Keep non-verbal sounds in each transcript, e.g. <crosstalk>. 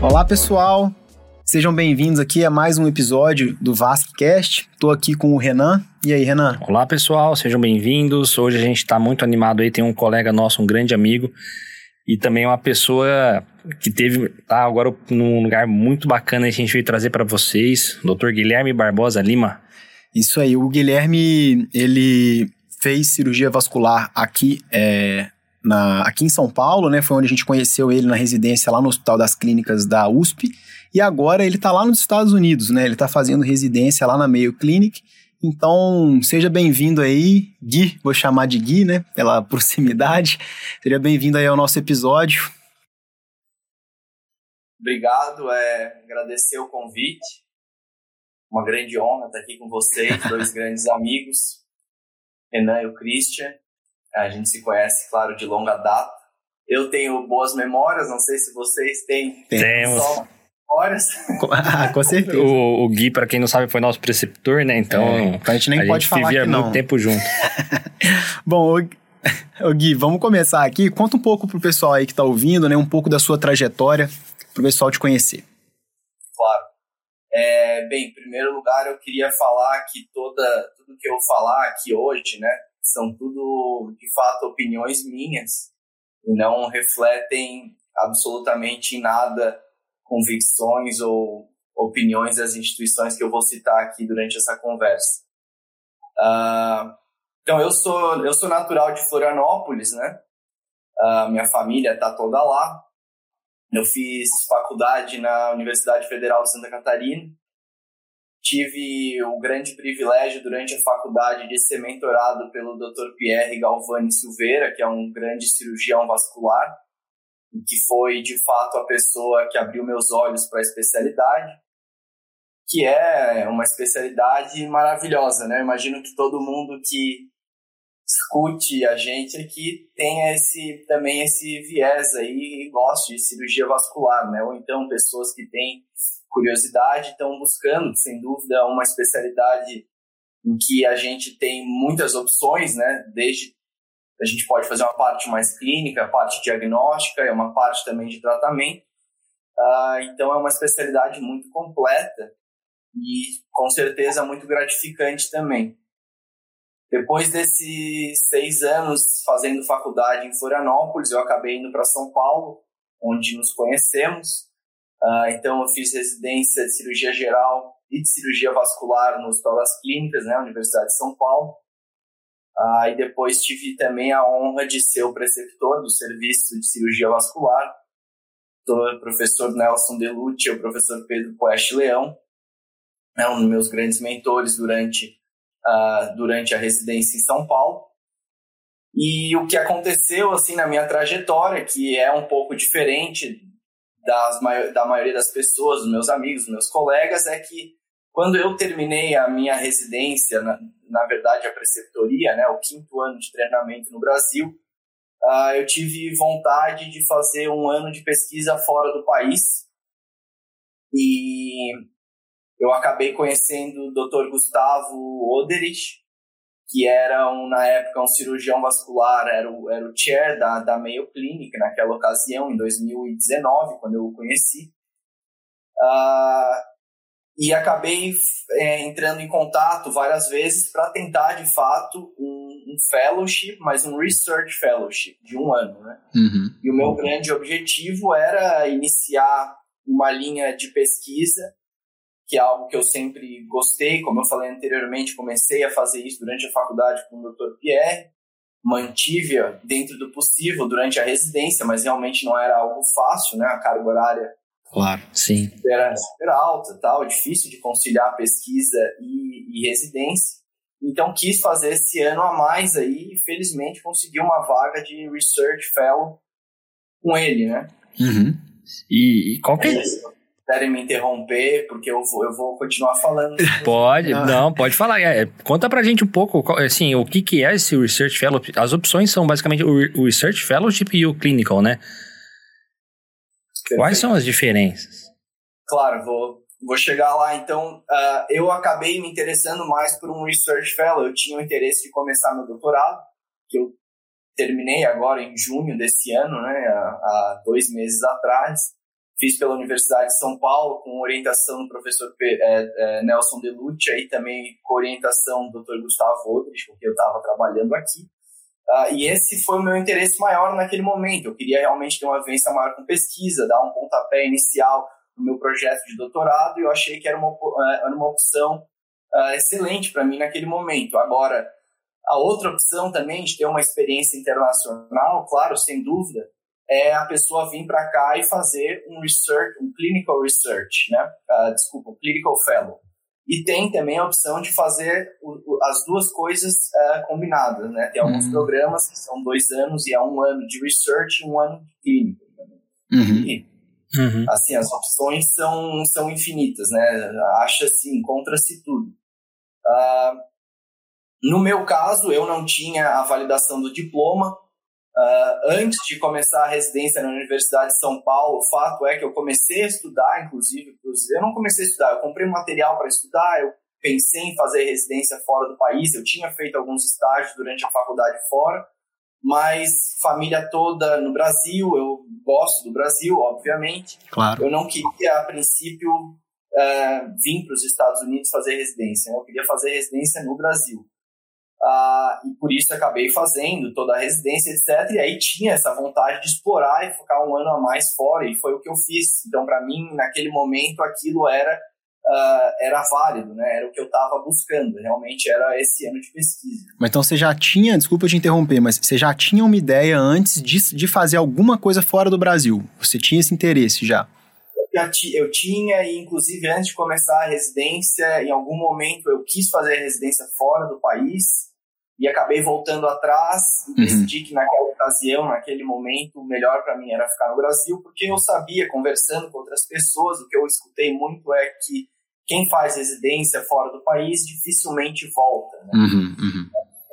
Olá, pessoal. Sejam bem-vindos aqui a mais um episódio do VascCast. Estou aqui com o Renan. E aí, Renan? Olá, pessoal. Sejam bem-vindos. Hoje a gente está muito animado aí. Tem um colega nosso, um grande amigo, e também uma pessoa que teve tá agora num lugar muito bacana que a gente veio trazer para vocês, Dr. Guilherme Barbosa Lima. Isso aí. O Guilherme ele fez cirurgia vascular aqui é, na, aqui em São Paulo, né? Foi onde a gente conheceu ele na residência lá no Hospital das Clínicas da USP. E agora ele está lá nos Estados Unidos, né? Ele está fazendo residência lá na Mayo Clinic. Então, seja bem-vindo aí, Gui, vou chamar de Gui, né? Pela proximidade. Seja bem-vindo aí ao nosso episódio. Obrigado, é, agradecer o convite. Uma grande honra estar aqui com vocês, dois grandes amigos, Renan e o Christian. A gente se conhece, claro, de longa data. Eu tenho boas memórias, não sei se vocês têm. Temos. Só memórias. <laughs> Ah, com certeza. O, o, Gui, para quem não sabe, foi nosso preceptor, né? Então, é, então a gente nem a pode gente falar vivia que não. muito tempo junto. <laughs> Bom, o, o Gui, vamos começar aqui. Conta um pouco pro pessoal aí que tá ouvindo, né? Um pouco da sua trajetória, pro pessoal te conhecer. É, bem, em primeiro lugar, eu queria falar que toda, tudo que eu falar aqui hoje, né? São tudo, de fato, opiniões minhas e não refletem absolutamente em nada convicções ou opiniões das instituições que eu vou citar aqui durante essa conversa. Uh, então, eu sou, eu sou natural de Florianópolis, né? Uh, minha família está toda lá. Eu fiz faculdade na Universidade Federal de Santa Catarina. Tive o grande privilégio durante a faculdade de ser mentorado pelo Dr. Pierre Galvani Silveira, que é um grande cirurgião vascular que foi de fato a pessoa que abriu meus olhos para a especialidade, que é uma especialidade maravilhosa, né? imagino que todo mundo que escute a gente aqui tenha esse também esse viés aí e goste de cirurgia vascular, né? Ou então pessoas que têm curiosidade estão buscando, sem dúvida, uma especialidade em que a gente tem muitas opções, né? Desde a gente pode fazer uma parte mais clínica, parte diagnóstica, é uma parte também de tratamento. Uh, então, é uma especialidade muito completa e, com certeza, muito gratificante também. Depois desses seis anos fazendo faculdade em Florianópolis, eu acabei indo para São Paulo, onde nos conhecemos. Uh, então, eu fiz residência de cirurgia geral e de cirurgia vascular no Hospital das Clínicas, né, Universidade de São Paulo. Ah, e depois tive também a honra de ser o preceptor do serviço de cirurgia vascular, o professor Nelson Delucci e o professor Pedro Poeste Leão, é um dos meus grandes mentores durante, uh, durante a residência em São Paulo. E o que aconteceu assim na minha trajetória, que é um pouco diferente das, da maioria das pessoas, dos meus amigos, dos meus colegas, é que quando eu terminei a minha residência, na, na verdade a preceptoria, né, o quinto ano de treinamento no Brasil, uh, eu tive vontade de fazer um ano de pesquisa fora do país. E eu acabei conhecendo o Dr. Gustavo Oderich, que era, um, na época, um cirurgião vascular, era o, era o chair da, da Mayo Clinic naquela ocasião, em 2019, quando eu o conheci. Uh, e acabei é, entrando em contato várias vezes para tentar de fato um, um, fellowship, mas um research fellowship de um ano, né? Uhum. E o meu grande objetivo era iniciar uma linha de pesquisa, que é algo que eu sempre gostei, como eu falei anteriormente, comecei a fazer isso durante a faculdade com o Dr. Pierre, mantive dentro do possível durante a residência, mas realmente não era algo fácil, né? A carga horária Claro, sim. Era super alta, tal, difícil de conciliar pesquisa e, e, residência. Então quis fazer esse ano a mais aí e felizmente consegui uma vaga de Research Fellow com ele, né? Uhum. E, e qual que é? Querem me interromper, porque eu vou, eu vou continuar falando. <laughs> Pode, não, pode falar. É, conta pra gente um pouco, assim, o que, que é esse Research Fellow. As opções são basicamente o Research Fellowship e o Clinical, né? Perfeito. Quais são as diferenças? Claro, vou, vou chegar lá. Então, uh, eu acabei me interessando mais por um Research Fellow. Eu tinha o interesse de começar meu doutorado, que eu terminei agora em junho desse ano, né, há, há dois meses atrás. Fiz pela Universidade de São Paulo, com orientação do professor é, é, Nelson Delucci, e também com orientação do Dr. Gustavo Odrich, com quem eu estava trabalhando aqui. Uh, e esse foi o meu interesse maior naquele momento. Eu queria realmente ter uma vivência maior com pesquisa, dar um pontapé inicial no meu projeto de doutorado, e eu achei que era uma, é, era uma opção uh, excelente para mim naquele momento. Agora, a outra opção também de ter uma experiência internacional, claro, sem dúvida, é a pessoa vir para cá e fazer um research, um clinical research, né? Uh, desculpa, um clinical fellow. E tem também a opção de fazer o, o, as duas coisas uh, combinadas, né? Tem alguns uhum. programas que são dois anos e é um ano de research e um ano de clínico. Uhum. E, uhum. assim, as opções são, são infinitas, né? Acha-se, encontra-se tudo. Uh, no meu caso, eu não tinha a validação do diploma. Uh, antes de começar a residência na Universidade de São Paulo, o fato é que eu comecei a estudar, inclusive, eu não comecei a estudar, eu comprei material para estudar, eu pensei em fazer residência fora do país, eu tinha feito alguns estágios durante a faculdade fora, mas família toda no Brasil, eu gosto do Brasil, obviamente. Claro. Eu não queria, a princípio, uh, vir para os Estados Unidos fazer residência, eu queria fazer residência no Brasil. Ah, e por isso acabei fazendo toda a residência, etc. E aí tinha essa vontade de explorar e ficar um ano a mais fora, e foi o que eu fiz. Então, para mim, naquele momento, aquilo era, uh, era válido, né? era o que eu estava buscando, realmente era esse ano de pesquisa. Mas então você já tinha, desculpa te interromper, mas você já tinha uma ideia antes de, de fazer alguma coisa fora do Brasil? Você tinha esse interesse já? eu tinha, e inclusive antes de começar a residência, em algum momento eu quis fazer a residência fora do país, e acabei voltando atrás e uhum. decidi que naquela ocasião, naquele momento, o melhor para mim era ficar no Brasil, porque eu sabia, conversando com outras pessoas, o que eu escutei muito é que quem faz residência fora do país dificilmente volta. Né? Uhum, uhum.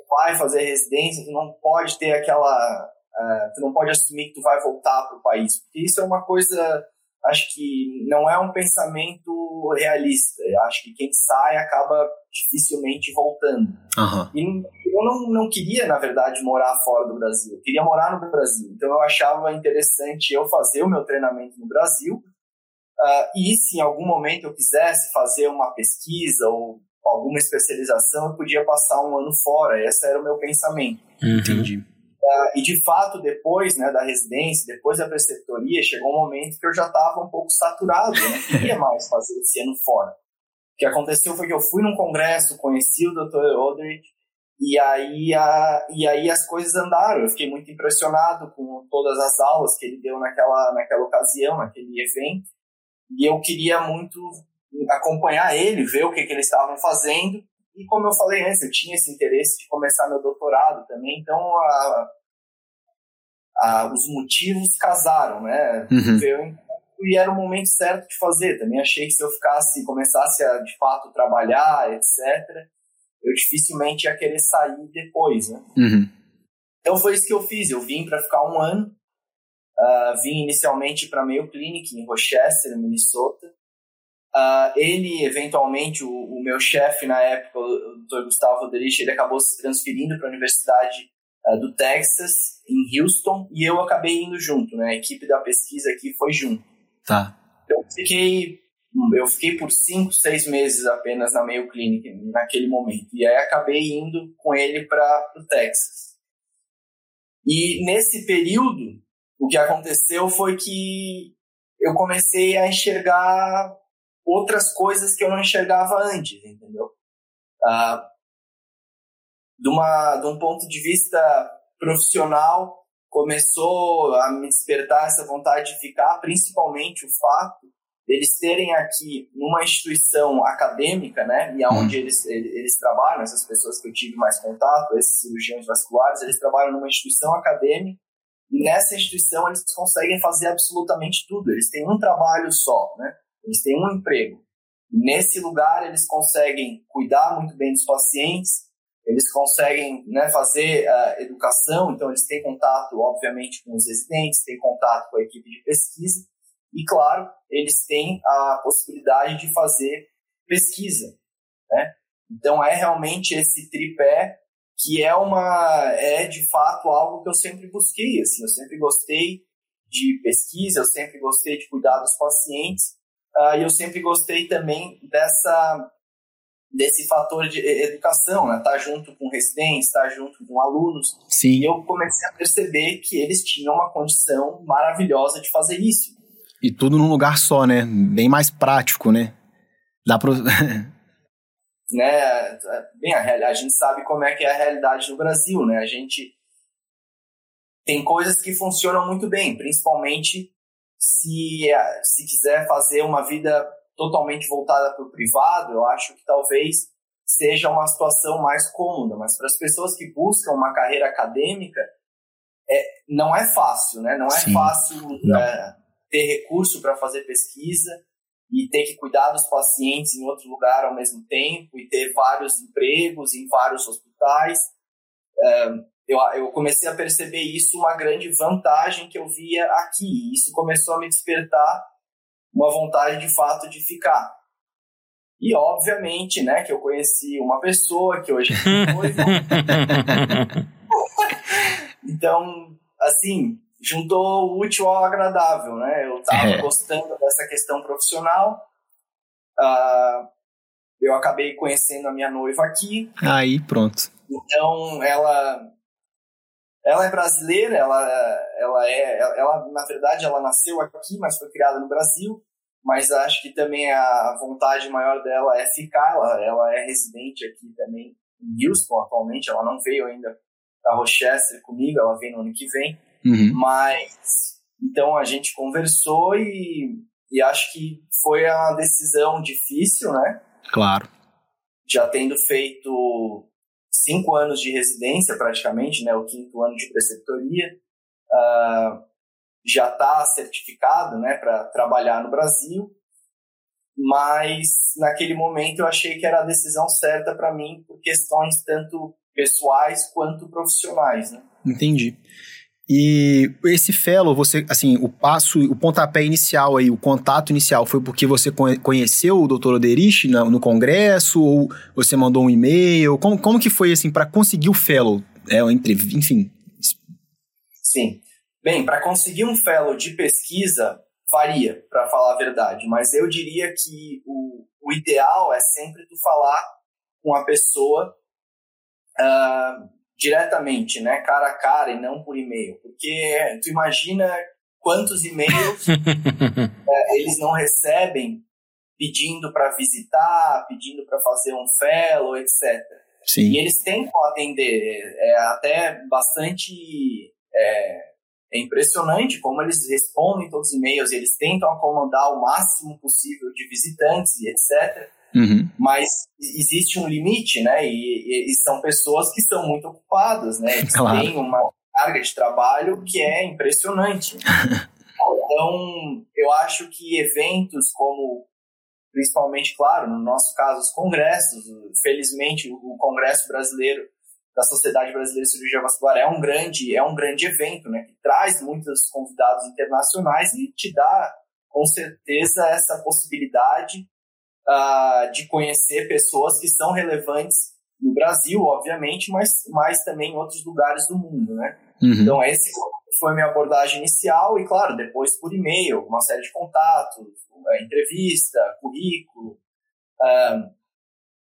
Vai fazer residência, tu não pode ter aquela. Uh, tu não pode assumir que tu vai voltar para o país, porque isso é uma coisa acho que não é um pensamento realista. Eu acho que quem sai acaba dificilmente voltando. Uhum. E eu não, não queria, na verdade, morar fora do Brasil. Eu queria morar no Brasil. Então eu achava interessante eu fazer o meu treinamento no Brasil. Uh, e se em algum momento eu quisesse fazer uma pesquisa ou alguma especialização, eu podia passar um ano fora. Esse era o meu pensamento. Uhum. Entendi. Uh, e de fato, depois né, da residência, depois da preceptoria, chegou um momento que eu já estava um pouco saturado, eu não queria mais fazer esse ano fora. O que aconteceu foi que eu fui num congresso, conheci o Dr. Odrich, e aí, a, e aí as coisas andaram. Eu fiquei muito impressionado com todas as aulas que ele deu naquela, naquela ocasião, naquele evento. E eu queria muito acompanhar ele, ver o que, que eles estavam fazendo. E como eu falei antes, eu tinha esse interesse de começar meu doutorado também, então a, a, os motivos casaram, né? Uhum. Eu, e era o momento certo de fazer. Também achei que se eu ficasse, começasse a de fato trabalhar, etc., eu dificilmente ia querer sair depois, né? Uhum. Então foi isso que eu fiz. Eu vim para ficar um ano. Uh, vim inicialmente para Mayo Clinic em Rochester, Minnesota. Uh, ele, eventualmente, o, o meu chefe na época, o Dr. Gustavo Roderich, ele acabou se transferindo para a Universidade uh, do Texas, em Houston, e eu acabei indo junto, né? A equipe da pesquisa aqui foi junto. Tá. Eu fiquei, eu fiquei por cinco, seis meses apenas na Mayo Clinic naquele momento, e aí acabei indo com ele para o Texas. E nesse período, o que aconteceu foi que eu comecei a enxergar outras coisas que eu não enxergava antes, entendeu? Ah, de, uma, de um ponto de vista profissional, começou a me despertar essa vontade de ficar, principalmente o fato deles terem aqui numa instituição acadêmica, né, e aonde uhum. eles, eles trabalham, essas pessoas que eu tive mais contato, esses cirurgiões vasculares, eles trabalham numa instituição acadêmica, e nessa instituição eles conseguem fazer absolutamente tudo, eles têm um trabalho só, né, eles têm um emprego. Nesse lugar, eles conseguem cuidar muito bem dos pacientes, eles conseguem né, fazer uh, educação, então eles têm contato, obviamente, com os residentes, têm contato com a equipe de pesquisa, E, claro, eles têm a possibilidade de fazer pesquisa, né? Então, é realmente esse tripé que é uma é de fato algo que eu sempre busquei, assim, eu sempre gostei de pesquisa, eu sempre gostei de cuidar dos pacientes, e eu sempre gostei também dessa desse fator de educação, né? Tá junto com residentes, tá junto com alunos. Sim. E eu comecei a perceber que eles tinham uma condição maravilhosa de fazer isso. E tudo num lugar só, né? Bem mais prático, né? Dá pra... <laughs> né? Bem, a, a gente sabe como é que é a realidade no Brasil, né? A gente tem coisas que funcionam muito bem, principalmente se, se quiser fazer uma vida totalmente voltada para o privado, eu acho que talvez seja uma situação mais cômoda, mas para as pessoas que buscam uma carreira acadêmica, é, não é fácil, né? Não é Sim, fácil não. É, ter recurso para fazer pesquisa e ter que cuidar dos pacientes em outro lugar ao mesmo tempo e ter vários empregos em vários hospitais. É, eu, eu comecei a perceber isso uma grande vantagem que eu via aqui. Isso começou a me despertar uma vontade de fato de ficar. E obviamente, né, que eu conheci uma pessoa que hoje foi. <laughs> então, assim, juntou o útil ao agradável, né? Eu estava é. gostando dessa questão profissional. Uh, eu acabei conhecendo a minha noiva aqui. Aí, pronto. Então, ela ela é brasileira, ela, ela é, ela, na verdade, ela nasceu aqui, mas foi criada no Brasil. Mas acho que também a vontade maior dela é ficar. Ela, ela é residente aqui também em Houston atualmente. Ela não veio ainda para Rochester comigo, ela vem no ano que vem. Uhum. Mas então a gente conversou e, e acho que foi uma decisão difícil, né? Claro. Já tendo feito cinco anos de residência praticamente, né, o quinto ano de preceptoria, uh, já está certificado, né, para trabalhar no Brasil, mas naquele momento eu achei que era a decisão certa para mim por questões tanto pessoais quanto profissionais, né? Entendi. E esse fellow, você, assim, o passo, o pontapé inicial aí, o contato inicial foi porque você conheceu o Dr. Oderich no, no congresso ou você mandou um e-mail? Como, como que foi, assim, para conseguir o fellow? É, entre, enfim. Sim. Bem, para conseguir um fellow de pesquisa, varia, para falar a verdade, mas eu diria que o, o ideal é sempre tu falar com a pessoa uh, diretamente, né, cara a cara e não por e-mail, porque tu imagina quantos e-mails <laughs> é, eles não recebem pedindo para visitar, pedindo para fazer um fellow, etc. Sim. E eles tentam atender, é até bastante é, é impressionante como eles respondem todos os e-mails, eles tentam acomodar o máximo possível de visitantes e etc. Uhum. Mas existe um limite, né? E, e, e, são pessoas que estão muito ocupadas, né? Eles claro. têm uma carga de trabalho que é impressionante. <laughs> então, eu acho que eventos como, principalmente, claro, no nosso caso, os congressos, felizmente, o Congresso Brasileiro da Sociedade Brasileira de Cirurgia Vascular é um grande, é um grande evento, né? Que traz muitos convidados internacionais e te dá, com certeza, essa possibilidade uh, de conhecer pessoas que são relevantes no Brasil, obviamente, mas, mas também em outros lugares do mundo, né? Uhum. Então, esse foi a minha abordagem inicial e, claro, depois por e-mail, uma série de contatos, entrevista, currículo, uh,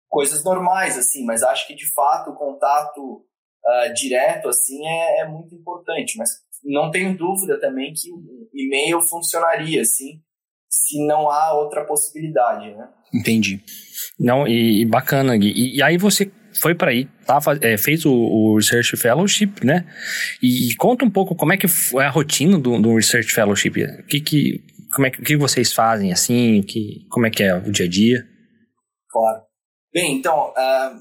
coisas normais, assim, mas acho que, de fato, o contato uh, direto, assim, é, é muito importante, mas não tenho dúvida também que e-mail funcionaria, assim, se não há outra possibilidade, né? Entendi. Não, e, e bacana, Gui. E, e, aí você foi para aí, tá, é, fez o, o, Research Fellowship, né? E, e, conta um pouco como é que foi a rotina do, do Research Fellowship. O que que, como é que, o que vocês fazem, assim, que, como é que é o dia a dia? Claro. Bem, então, uh,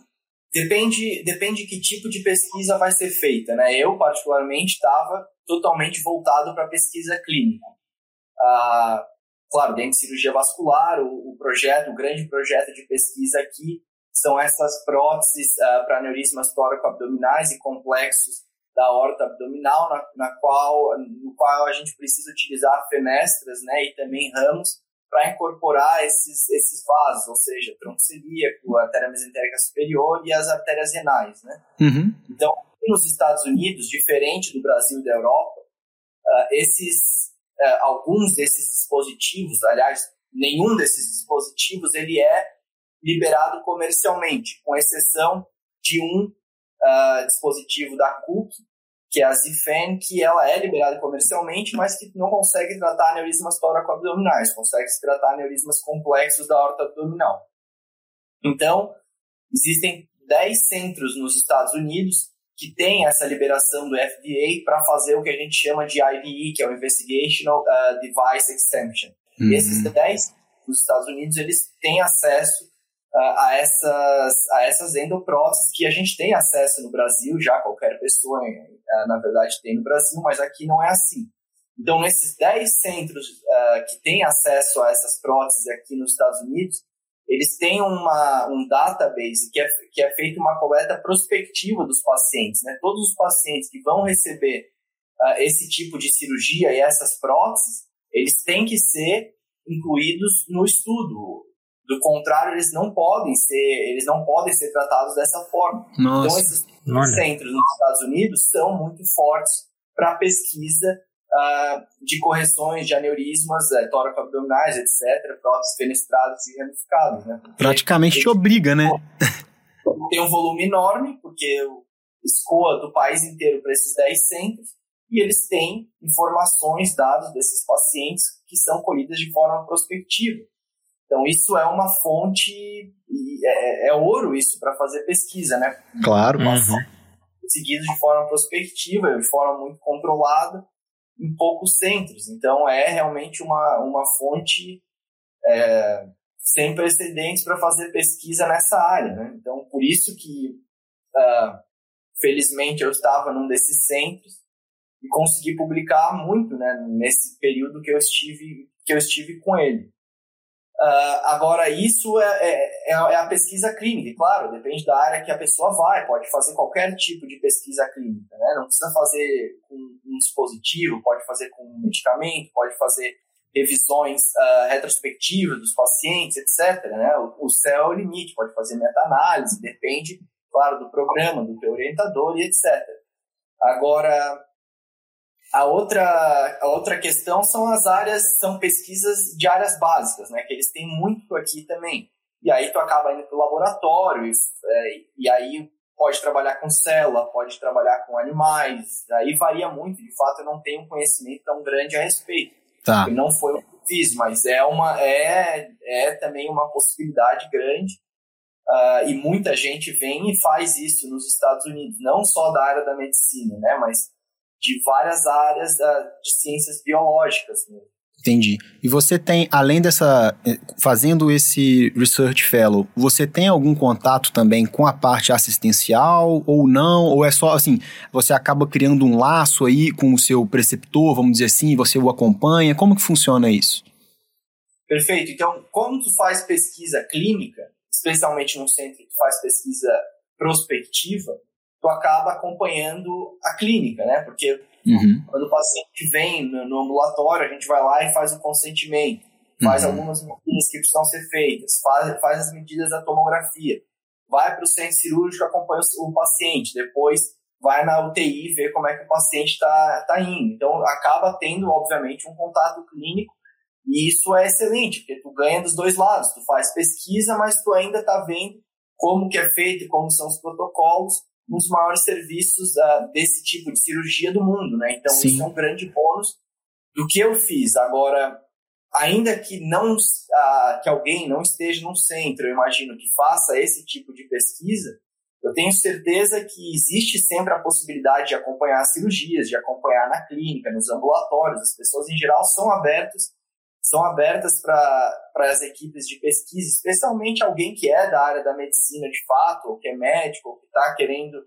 depende, depende que tipo de pesquisa vai ser feita, né? Eu, particularmente, estava totalmente voltado para pesquisa clínica. Uh, claro, dentro de cirurgia vascular, o, o, projeto, o grande projeto de pesquisa aqui são essas próteses uh, para aneurismas tóraco-abdominais e complexos da horta abdominal, na, na, qual, no qual a gente precisa utilizar fenestras né, e também ramos para incorporar esses, esses vasos, ou seja, tronco celíaco, artéria mesentérica superior e as artérias renais. Né? Uhum. Então, nos Estados Unidos, diferente do Brasil e da Europa, uh, esses, uh, alguns desses dispositivos, aliás, nenhum desses dispositivos, ele é liberado comercialmente, com exceção de um uh, dispositivo da Cook, que é a Zifen, que ela é liberada comercialmente, mas que não consegue tratar aneurismas tóraco-abdominais, consegue tratar aneurismas complexos da horta abdominal. Então, existem 10 centros nos Estados Unidos que têm essa liberação do FDA para fazer o que a gente chama de IDE, que é o Investigational uh, Device Exemption. Uhum. Esses 10 nos Estados Unidos, eles têm acesso a essas, a essas endopróteses que a gente tem acesso no Brasil, já qualquer pessoa, eh, na verdade, tem no Brasil, mas aqui não é assim. Então, nesses 10 centros uh, que têm acesso a essas próteses aqui nos Estados Unidos, eles têm uma, um database que é, que é feito uma coleta prospectiva dos pacientes. Né? Todos os pacientes que vão receber uh, esse tipo de cirurgia e essas próteses, eles têm que ser incluídos no estudo. Do contrário, eles não podem ser, eles não podem ser tratados dessa forma. Nossa. Então esses Olha. centros nos Estados Unidos são muito fortes para pesquisa uh, de correções de aneurismas uh, tóraco-abdominais, etc., próteses fenestradas e ramificadas. Né? Praticamente te obriga, né? <laughs> Tem um volume enorme, porque escoa do país inteiro para esses 10 centros, e eles têm informações, dados desses pacientes que são colhidas de forma prospectiva. Então, isso é uma fonte, é, é ouro isso para fazer pesquisa, né? Claro. Uhum. Seguido de forma prospectiva, de forma muito controlada, em poucos centros. Então, é realmente uma, uma fonte é, sem precedentes para fazer pesquisa nessa área, né? Então, por isso que, uh, felizmente, eu estava num desses centros e consegui publicar muito, né? Nesse período que eu estive, que eu estive com ele. Uh, agora, isso é, é, é, é, a pesquisa clínica, claro, depende da área que a pessoa vai, pode fazer qualquer tipo de pesquisa clínica, né? não precisa fazer com um dispositivo, pode fazer com um medicamento, pode fazer revisões uh, retrospectivas dos pacientes, etc. Né? O, o céu é o limite, pode fazer meta-análise, depende, claro, do programa, do teu orientador e etc. Agora, a outra, a outra questão são as áreas, são pesquisas de áreas básicas, né? Que eles têm muito aqui também. E aí tu acaba indo para o laboratório, e, é, e aí pode trabalhar com célula, pode trabalhar com animais, aí varia muito. De fato, eu não tenho um conhecimento tão grande a respeito. Tá. Não foi o que fiz, mas é, uma, é, é também uma possibilidade grande. Uh, e muita gente vem e faz isso nos Estados Unidos, não só da área da medicina, né? Mas de várias áreas de ciências biológicas. Né? Entendi. E você tem, além dessa, eh, fazendo esse Research Fellow, você tem algum contato também com a parte assistencial ou não? Ou é só assim, você acaba criando um laço aí com o seu preceptor, vamos dizer assim, você o acompanha? Como que funciona isso? Perfeito. Então, como tu faz pesquisa clínica, especialmente num centro que faz pesquisa prospectiva, tu acaba acompanhando a clínica, né? Porque uhum. quando o paciente vem no, no, ambulatório, a gente vai lá e faz o consentimento, faz uhum. algumas medidas que precisam ser feitas, faz, faz as medidas da tomografia, vai para o centro cirúrgico, acompanha o, o, paciente, depois vai na UTI ver como é que o paciente está tá indo. Então, acaba tendo, obviamente, um contato clínico e isso é excelente, porque tu ganha dos dois lados. Tu faz pesquisa, mas tu ainda está vendo como que é feito, como são os protocolos, um dos maiores serviços uh, desse tipo de cirurgia do mundo, né? Então Sim. isso é um grande bônus do que eu fiz. Agora, ainda que não uh, que alguém não esteja num centro, eu imagino que faça esse tipo de pesquisa, eu tenho certeza que existe sempre a possibilidade de acompanhar cirurgias, de acompanhar na clínica, nos ambulatórios. As pessoas em geral são abertas são abertas para as equipes de pesquisa, especialmente alguém que é da área da medicina de fato, ou que é médico, ou que está querendo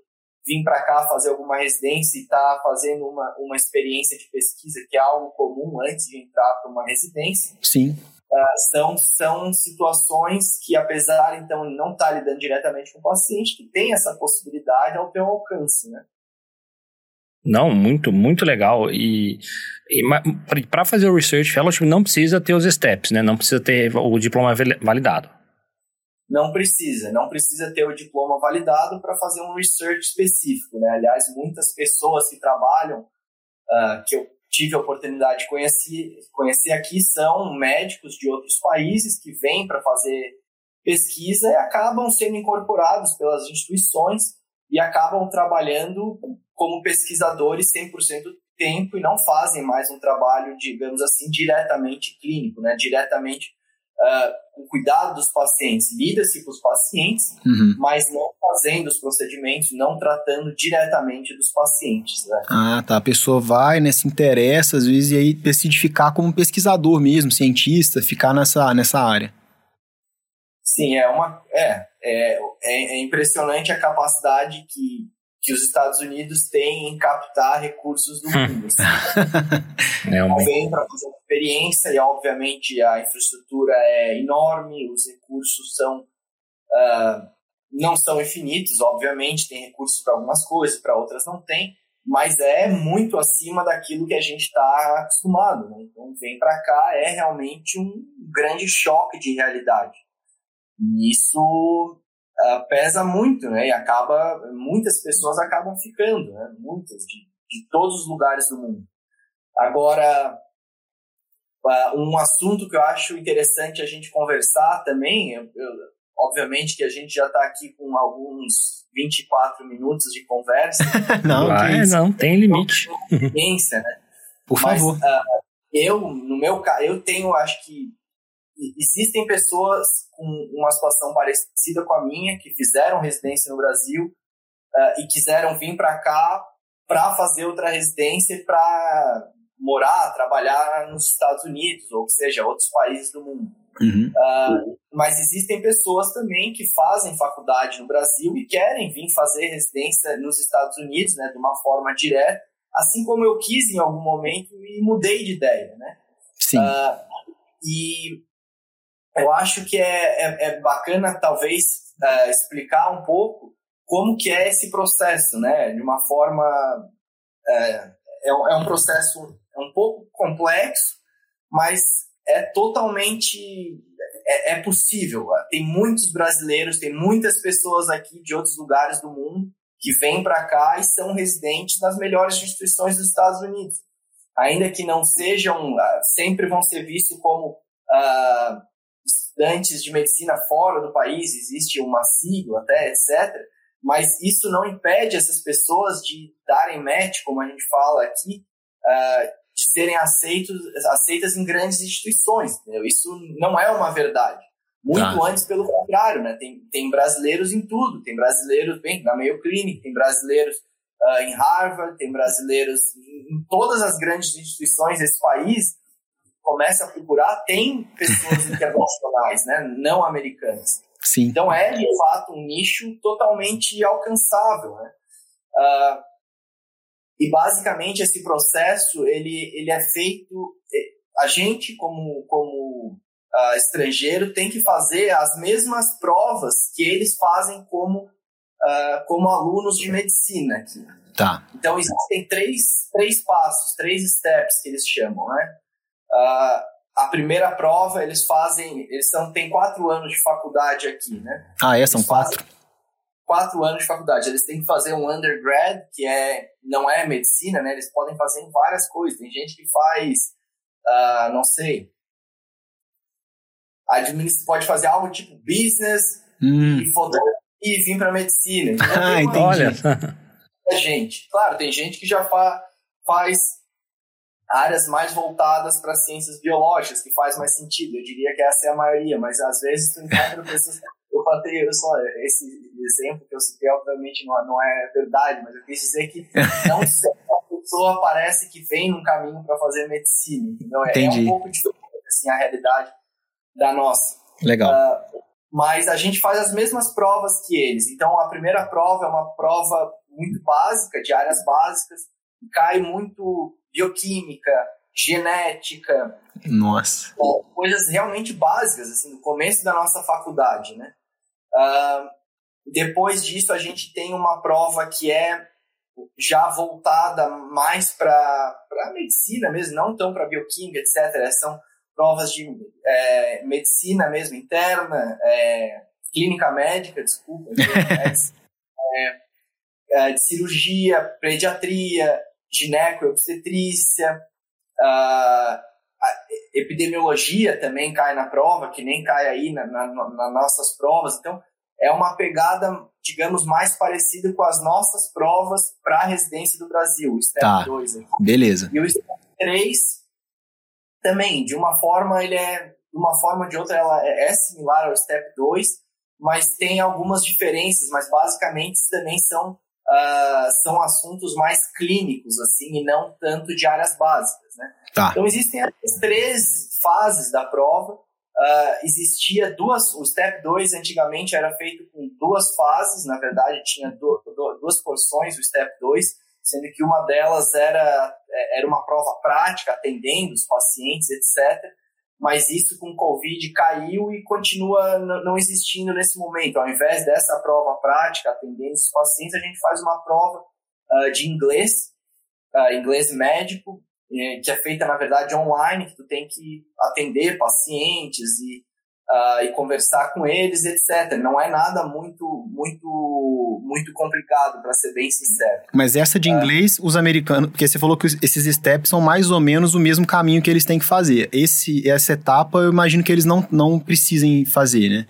vir para cá fazer alguma residência e está fazendo uma, uma experiência de pesquisa, que é algo comum antes de entrar para uma residência. Sim. Uh, são, são situações que, apesar, então, não estar tá lidando diretamente com o paciente, que tem essa possibilidade ao teu alcance, né? Não, muito, muito legal. E, e para fazer o Research Fellowship não precisa ter os steps, né? Não precisa ter o diploma validado. Não precisa, não precisa ter o diploma validado para fazer um research específico, né? Aliás, muitas pessoas que trabalham, uh, que eu tive a oportunidade de conhecer, conhecer aqui, são médicos de outros países que vêm para fazer pesquisa e acabam sendo incorporados pelas instituições e acabam trabalhando como pesquisadores 100% do tempo e não fazem mais um trabalho, digamos assim, diretamente clínico, né? diretamente uh, com cuidado dos pacientes. Lida-se com os pacientes, uhum. mas não fazendo os procedimentos, não tratando diretamente dos pacientes. Né? Ah, tá. A pessoa vai, né, se interessa, às vezes, e aí decide ficar como pesquisador mesmo, cientista, ficar nessa, nessa área. Sim, é uma. É, é, é impressionante a capacidade que que os Estados Unidos têm em captar recursos do hum. mundo. Assim. é Vem para fazer experiência e, obviamente, a infraestrutura é enorme, os recursos são uh, não são infinitos, obviamente, tem recursos para algumas coisas, para outras não tem, mas é muito acima daquilo que a gente está acostumado. Né? Então, vem para cá é realmente um grande choque de realidade. E isso uh, pesa muito, né? E acaba, muitas pessoas acabam ficando, né? Muitas, de, de todos os lugares do mundo. Agora, uh, um assunto que eu acho interessante a gente conversar também, eu, eu, obviamente que a gente já está aqui com alguns 24 minutos de conversa. <laughs> não, Vai, não, tem limite. Experiência, né? Por Mas, favor. Uh, eu, no meu caso, eu tenho, acho que existem pessoas com uma situação parecida com a minha, que fizeram residência no Brasil uh, e quiseram vir para cá para fazer outra residência para morar, trabalhar nos Estados Unidos, ou seja, outros países do mundo. Uhum. Uh, mas existem pessoas também que fazem faculdade no Brasil e querem vir fazer residência nos Estados Unidos, né, de uma forma direta, assim como eu quis em algum momento e mudei de ideia, né? Sim. Uh, e eu acho que é, é, é bacana, talvez, uh, explicar um pouco como que é esse processo, né? De uma forma... É, é, é um processo é um pouco complexo, mas é totalmente... É, é possível. Tem muitos brasileiros, tem muitas pessoas aqui de outros lugares do mundo que vêm para cá e são residentes das melhores instituições dos Estados Unidos. Ainda que não sejam, ah, sempre vão ser vistos como uh, estudantes de medicina fora do país, existe uma sigla até, etc. Mas isso não impede essas pessoas de darem match, como a gente fala aqui, uh, de serem aceitos, aceitas em grandes instituições. Entendeu? Isso não é uma verdade. Muito tá. antes, pelo contrário, né? Tem, tem brasileiros em tudo. Tem brasileiros, bem, na Mayo Clinic, tem brasileiros uh, em Harvard, tem brasileiros em, em todas as grandes instituições desse país começa a procurar, tem pessoas <laughs> internacionais, né, não americanas. Sim. Então é, de fato, um nicho totalmente alcançável. Né? Uh, e basicamente esse processo ele, ele é feito, é, a gente como, como uh, estrangeiro tem que fazer as mesmas provas que eles fazem como, uh, como alunos de medicina aqui. Tá. Então existem três, três passos, três steps que eles chamam, né? Uh, a primeira prova eles fazem, eles são, tem quatro anos de faculdade aqui, né? Ah, é? São quatro? Quatro anos de faculdade. Eles têm que fazer um undergrad, que é, não é medicina, né? Eles podem fazer em várias coisas. Tem gente que faz, uh, não sei, pode fazer algo tipo business hum. e e vir para medicina. <laughs> ah, entendi. Olha. gente. Claro, tem gente que já fa faz áreas mais voltadas para ciências biológicas, que faz mais sentido. Eu diria que essa é a maioria, mas às vezes tu encontra pessoas. <laughs> Eu falei, eu só, esse exemplo que eu citei, obviamente, não, não é verdade, mas eu quis dizer que não <laughs> sempre a pessoa parece que vem num caminho para fazer medicina. Entendeu? É, é, um pouco diferente assim, a realidade da nossa. Legal. Uh, mas a gente faz as mesmas provas que eles. Então, a primeira prova é uma prova muito básica, de áreas básicas, cai muito bioquímica, genética. Nossa. Coisas realmente básicas, assim, no começo da nossa faculdade, né? Uh, depois disso, a gente tem uma prova que é já voltada mais para a medicina mesmo, não tão para bioquímica, etc. São provas de é, medicina mesmo interna, é, clínica médica, desculpa, <laughs> é, é, de cirurgia, pediatria, gineco, obstetrícia, uh, epidemiologia também cai na prova, que nem cai aí nas na, na nossas provas. Então, é uma pegada, digamos, mais parecida com as nossas provas para a residência do Brasil, o STEP tá. 2. Aqui. Beleza. E o STEP 3 também, de uma forma, ele é, de uma forma ou de outra, ela é, é similar ao STEP 2, mas tem algumas diferenças, mas basicamente também são, uh, são assuntos mais clínicos, assim, e não tanto de áreas básicas, né? Tá. Então existem as três fases da prova, Uh, existia duas, o Step 2 antigamente era feito com duas fases, na verdade tinha do, do, duas porções o Step 2, sendo que uma delas era, é, era uma prova prática, atendendo os pacientes, etc. Mas isso com Covid caiu e continua não existindo nesse momento. Ao invés dessa prova prática, atendendo os pacientes, a gente faz uma prova uh, de inglês, uh, inglês médico, é, que é feita, na verdade, online, que tu tem que atender pacientes e, uh, e conversar com eles, etc. Não é nada muito, muito, muito complicado, para ser bem sincero. Mas essa de é. inglês, uh, os americanos, porque você falou que esses steps são mais ou menos o mesmo caminho que eles têm que fazer. Esse, essa etapa, eu imagino que eles não, não precisem fazer, né?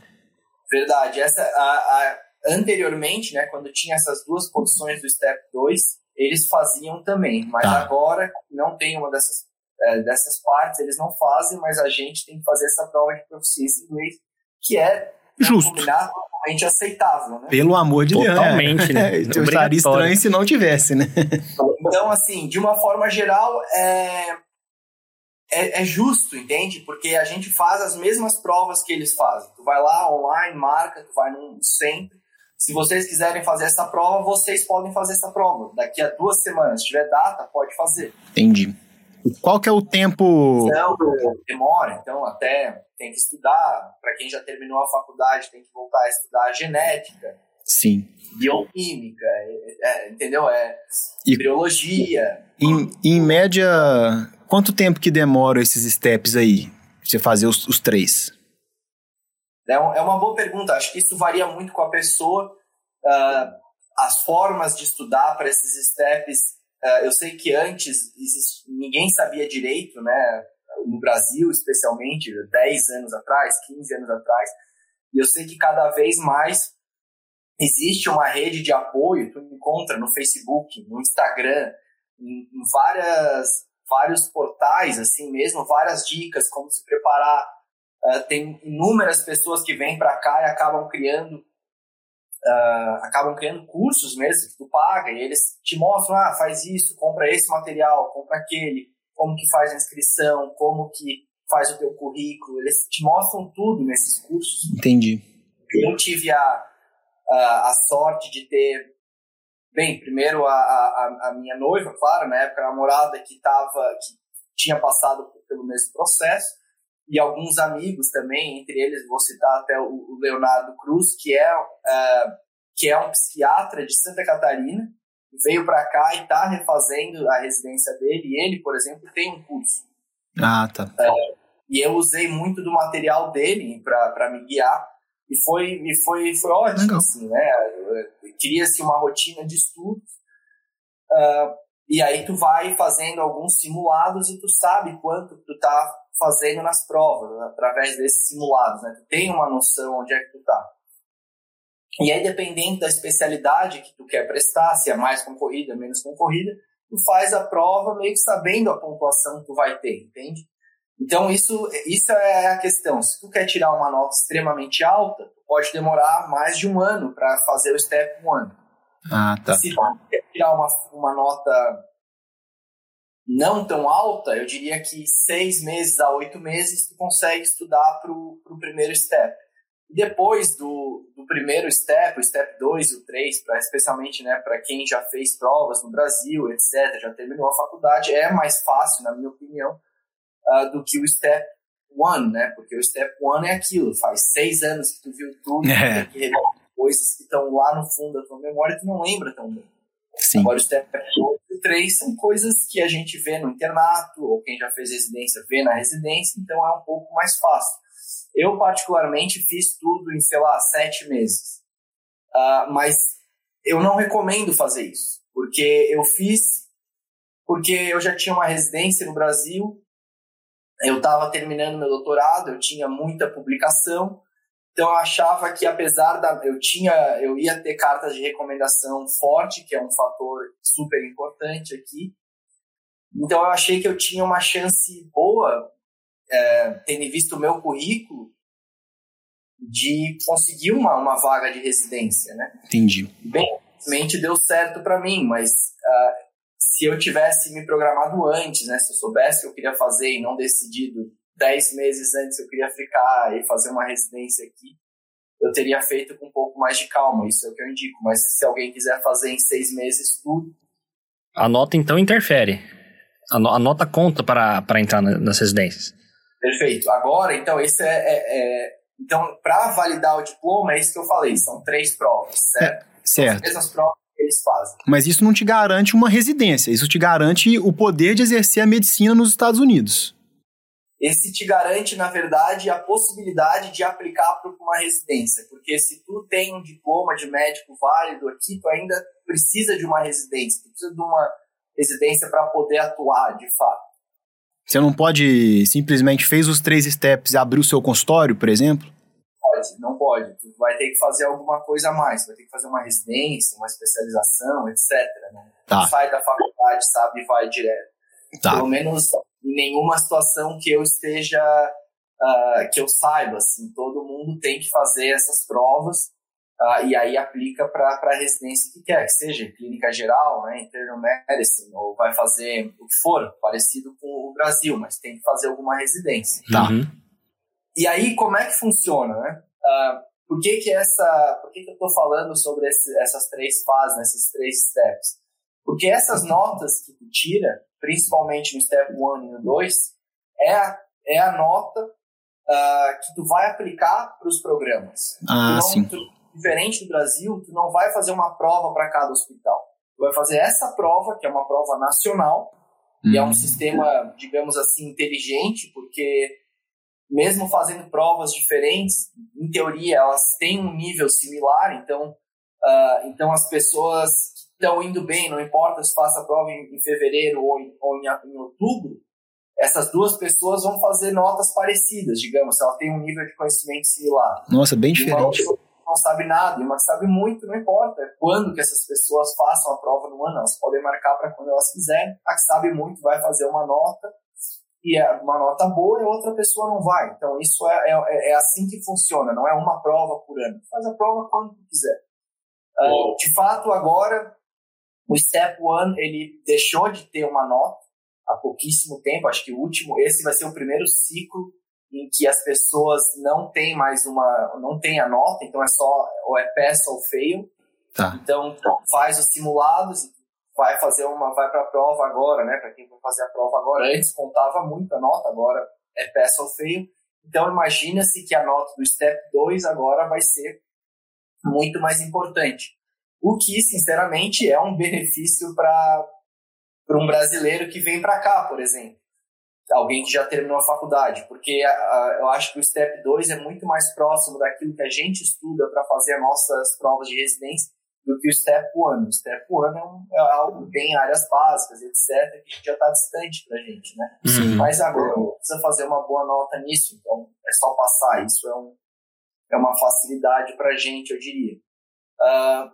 Verdade. Essa, a, a, anteriormente, né, quando tinha essas duas posições do Step 2, eles faziam também. Mas tá. agora não tem uma dessas, é, dessas partes, eles não fazem, mas a gente tem que fazer essa prova de proficiência em inglês, que é Justo. totalmente aceitável, né? Pelo amor de Deus. Totalmente, né? <laughs> Eu estaria estranho se não tivesse, né? Então, assim, de uma forma geral, é, é, é, justo, entende? Porque a gente faz as mesmas provas que eles fazem. Tu vai lá online, marca, tu vai num centro, se vocês quiserem fazer essa prova, vocês podem fazer essa prova. Daqui a duas semanas, se tiver data, pode fazer. Entendi. Qual que é o tempo? Demora, então até tem que estudar. Para quem já terminou a faculdade, tem que voltar a estudar genética. Sim. Bioquímica, é, é, entendeu? É e, biologia. Em, em média, quanto tempo que demora esses steps aí? Você fazer os, os três? É, é uma boa pergunta. Acho que isso varia muito com a pessoa. Uh, as formas de estudar para esses steps, eu sei que antes ninguém sabia direito, né? No Brasil, especialmente, 10 anos atrás, 15 anos atrás. E eu sei que cada vez mais existe uma rede de apoio, tu encontra no Facebook, no Instagram, em várias, vários portais, assim mesmo, várias dicas como se preparar Uh, tem inúmeras pessoas que vêm para cá e acabam criando uh, acabam criando cursos mesmo que tu paga e eles te mostram, ah, faz isso, compra esse material, compra aquele, como que faz a inscrição, como que faz o teu currículo, eles te mostram tudo nesses cursos. Entendi. Eu tive a, a, a sorte de ter, bem, primeiro a, a, a minha noiva, claro, na época a namorada que tava, que tinha passado pelo mesmo processo, e alguns amigos também, entre eles vou citar até o Leonardo Cruz, que é, uh, que é um psiquiatra de Santa Catarina, veio para cá e está refazendo a residência dele, e ele, por exemplo, tem um curso. Ah, tá. Uh, e eu usei muito do material dele para me guiar, e foi, e foi, foi ótimo, Legal. assim, né? Cria-se uma rotina de estudos, uh, e aí tu vai fazendo alguns simulados e tu sabe quanto tu tá fazendo nas provas, né, através desses simulados, né? Tu tem uma noção onde é que tu tá. E aí, dependendo da especialidade que tu quer prestar, se é mais concorrida, menos concorrida, tu faz a prova meio que sabendo a pontuação que tu vai ter, entende? Então, isso, isso é a questão. Se tu quer tirar uma nota extremamente alta, tu pode demorar mais de um ano para fazer o Step 1. Ah, tá. Se tu quer tirar uma, uma nota não tão alta, eu diria que seis meses a oito meses tu consegue estudar para o primeiro step. E depois do, do primeiro step, o step 2 e o 3, pra, especialmente né, para quem já fez provas no Brasil, etc., já terminou a faculdade, é mais fácil, na minha opinião, uh, do que o step 1, né? Porque o step 1 é aquilo, faz seis anos que tu viu tudo, é. que coisas que estão lá no fundo da tua memória e tu não lembra tão bem. Sim. Agora, o STEP 2 3 são coisas que a gente vê no internato, ou quem já fez residência vê na residência, então é um pouco mais fácil. Eu, particularmente, fiz tudo em, sei lá, sete meses. Uh, mas eu não recomendo fazer isso, porque eu fiz porque eu já tinha uma residência no Brasil, eu estava terminando meu doutorado, eu tinha muita publicação, então eu achava que apesar da eu tinha eu ia ter cartas de recomendação forte, que é um fator super importante aqui. Então eu achei que eu tinha uma chance boa, é, tendo visto o meu currículo, de conseguir uma, uma vaga de residência, né? Entendi. Bem, mente deu certo para mim, mas uh, se eu tivesse me programado antes, né? Se eu soubesse que eu queria fazer e não decidido dez meses antes eu queria ficar e fazer uma residência aqui, eu teria feito com um pouco mais de calma. Isso é o que eu indico. Mas se alguém quiser fazer em seis meses tudo. A nota então interfere. A, no, a nota conta para, para entrar na, nas residências. Perfeito. Agora, então, esse é, é, é então, para validar o diploma, é isso que eu falei, são três provas, certo? É, certo. As mesmas provas que eles fazem. Mas isso não te garante uma residência, isso te garante o poder de exercer a medicina nos Estados Unidos. Esse te garante, na verdade, a possibilidade de aplicar para uma residência, porque se tu tem um diploma de médico válido aqui, tu ainda precisa de uma residência, tu precisa de uma residência para poder atuar, de fato. Você não pode simplesmente fez os três steps e abrir o seu consultório, por exemplo? Pode, não pode. Tu vai ter que fazer alguma coisa a mais. Vai ter que fazer uma residência, uma especialização, etc. Né? Tá. Sai da faculdade, sabe, e vai direto. Tá. Pelo menos em nenhuma situação que eu esteja, uh, que eu saiba, assim, todo mundo tem que fazer essas provas Uh, e aí aplica para a residência que quer, que seja clínica geral, né, internal medicine, ou vai fazer o que for, parecido com o Brasil, mas tem que fazer alguma residência. Tá. Uhum. E aí, como é que funciona, né? Uh, por que que essa, por que que eu estou falando sobre esse, essas três fases, esses três steps? Porque essas notas que tu tira, principalmente no step 1 e no 2, é a, é a nota uh, que tu vai aplicar para os programas. Ah, então, sim. Tu, diferente do Brasil, tu não vai fazer uma prova para cada hospital. Tu vai fazer essa prova, que é uma prova nacional, hum. e é um sistema, digamos assim, inteligente, porque mesmo fazendo provas diferentes, em teoria elas têm um nível similar, então, uh, então as pessoas estão indo bem, não importa se faça a prova em, em fevereiro ou, em, ou em, em outubro, essas duas pessoas vão fazer notas parecidas, digamos, se ela tem um nível de conhecimento similar. Nossa, bem diferente não sabe nada, e uma que sabe muito, não importa quando que essas pessoas façam a prova no ano, elas podem marcar para quando elas quiserem. A que sabe muito vai fazer uma nota, e é uma nota boa e outra pessoa não vai. Então, isso é, é, é assim que funciona, não é uma prova por ano. Faz a prova quando quiser. Uh, de fato, agora, o Step One, ele deixou de ter uma nota há pouquíssimo tempo, acho que o último, esse vai ser o primeiro ciclo em que as pessoas não têm mais uma, não tem a nota, então é só ou é pass ou fail. Tá. Então faz os simulados vai fazer uma, vai para a prova agora, né? Para quem vai fazer a prova agora, antes contava muito a nota, agora é pass ou fail. Então imagina-se que a nota do step 2 agora vai ser muito mais importante. O que, sinceramente, é um benefício para um brasileiro que vem para cá, por exemplo alguém que já terminou a faculdade, porque a, a, eu acho que o STEP 2 é muito mais próximo daquilo que a gente estuda para fazer as nossas provas de residência do que o STEP 1. O STEP 1 é, um, é algo que tem áreas básicas, etc., que já está distante para a gente, né? Sim. Mas agora precisa fazer uma boa nota nisso, então é só passar. Isso é, um, é uma facilidade para a gente, eu diria. Uh,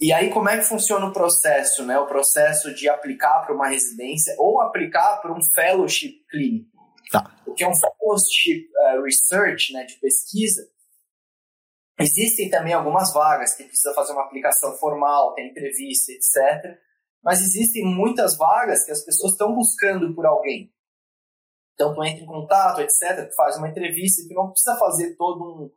e aí, como é que funciona o processo, né? O processo de aplicar para uma residência ou aplicar para um fellowship clínico. Tá. Porque é um fellowship uh, research, né, de pesquisa. Existem também algumas vagas que precisa fazer uma aplicação formal, tem entrevista, etc. Mas existem muitas vagas que as pessoas estão buscando por alguém. Então, tu entra em contato, etc., tu faz uma entrevista tu não precisa fazer todo um,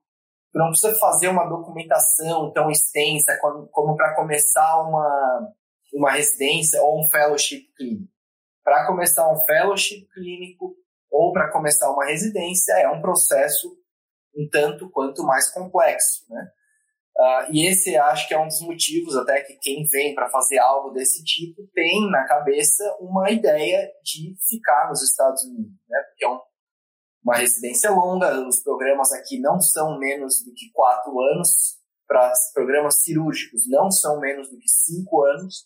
Não precisa fazer uma documentação tão extensa como, como para começar uma, uma residência ou um fellowship clínico. Para começar um fellowship clínico ou para começar uma residência é um processo um tanto quanto mais complexo, né? Uh, e esse acho que é um dos motivos até que quem vem para fazer algo desse tipo tem na cabeça uma ideia de ficar nos Estados Unidos, né? Porque é um, uma residência longa, os programas aqui não são menos do que quatro anos, para programas cirúrgicos não são menos do que cinco anos,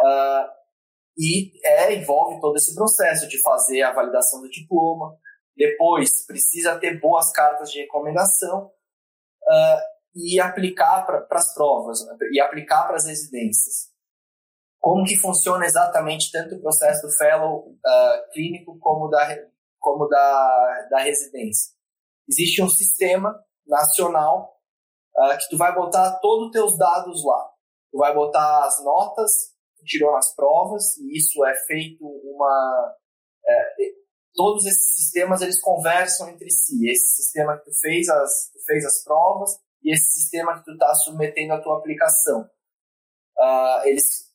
uh, e é, envolve todo esse processo de fazer a validação do diploma, depois precisa ter boas cartas de recomendação, uh, e aplicar para as provas, e aplicar para as residências. Como que funciona exatamente tanto o processo do fellow uh, clínico como da, como da, da residência? Existe um sistema nacional uh, que tu vai botar todos os teus dados lá. Tu vai botar as notas que tirou nas provas, e isso é feito uma... É, todos esses sistemas, eles conversam entre si. Esse sistema que tu fez as, tu fez as provas, e esse sistema que tu está submetendo à tua aplicação. Uh, eles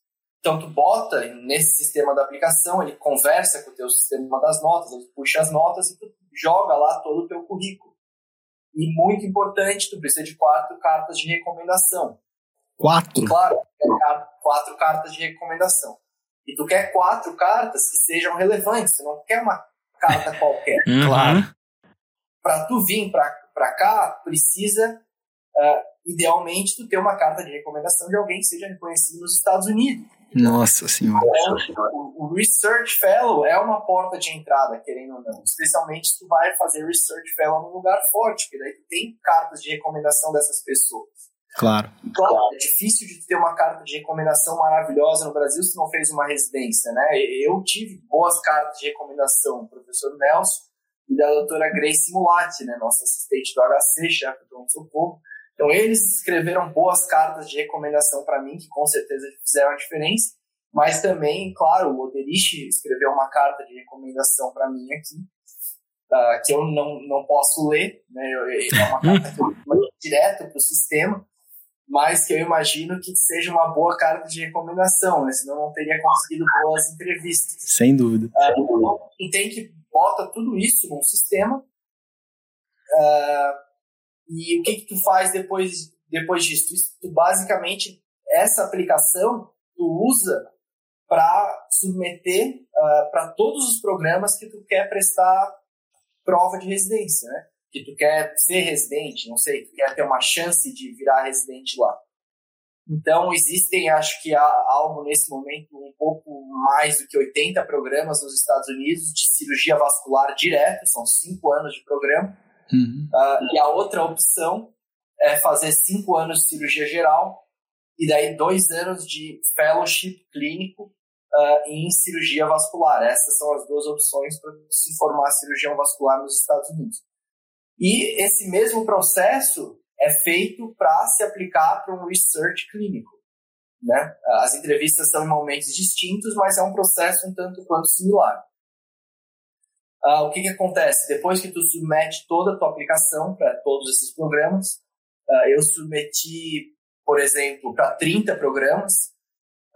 então tu bota nesse sistema da aplicação, ele conversa com o teu sistema das notas, ele puxa as notas e tu joga lá todo o teu currículo. E muito importante, tu precisa de quatro cartas de recomendação. Quatro? Claro, quatro cartas de recomendação. E tu quer quatro cartas que sejam relevantes, tu não quer uma carta <laughs> qualquer. Uhum. Claro. Para tu vir para cá, precisa uh, idealmente, tu ter uma carta de recomendação de alguém que seja reconhecido nos Estados Unidos. Nossa Senhora. Então, o, o, Research Fellow é uma porta de entrada, querendo ou não. Especialmente se tu vai fazer Research Fellow num lugar forte, porque daí tu tem cartas de recomendação dessas pessoas. Claro. Claro, é difícil de ter uma carta de recomendação maravilhosa no Brasil se não fez uma residência, né? Eu tive boas cartas de recomendação do professor Nelson e da doutora Grace Mulatti, né? Nossa assistente do HC, chefe do pronto-socorro então, eles escreveram boas cartas de recomendação para mim, que com certeza fizeram a diferença, mas também, claro, o Oderich escreveu uma carta de recomendação para mim aqui, uh, que eu não, não posso ler, né? é uma carta que eu <laughs> mando direto para o sistema, mas que eu imagino que seja uma boa carta de recomendação, né? senão não teria conseguido boas entrevistas. Sem dúvida. Uh, então, tem que bota tudo isso num sistema. Uh, e o que, que tu faz depois, depois disso? Tu, basicamente, essa aplicação, tu usa para submeter uh, ah, para todos os programas que tu quer prestar prova de residência, né? Que tu quer ser residente, não sei, tu quer ter uma chance de virar residente lá. Então, existem, acho que há algo nesse momento, um pouco mais do que 80 programas nos Estados Unidos de cirurgia vascular direto, são cinco anos de programa, Uhum. Uh, e a outra opção é fazer cinco anos de cirurgia geral e daí dois anos de fellowship clínico uh, em cirurgia vascular. Essas são as duas opções para se formar cirurgião vascular nos Estados Unidos. E esse mesmo processo é feito para se aplicar para um research clínico. Né? As entrevistas são em momentos distintos, mas é um processo um tanto quanto similar. Uh, o que, que acontece? Depois que tu submete toda a tua aplicação para todos esses programas, uh, eu submeti, por exemplo, para 30 programas,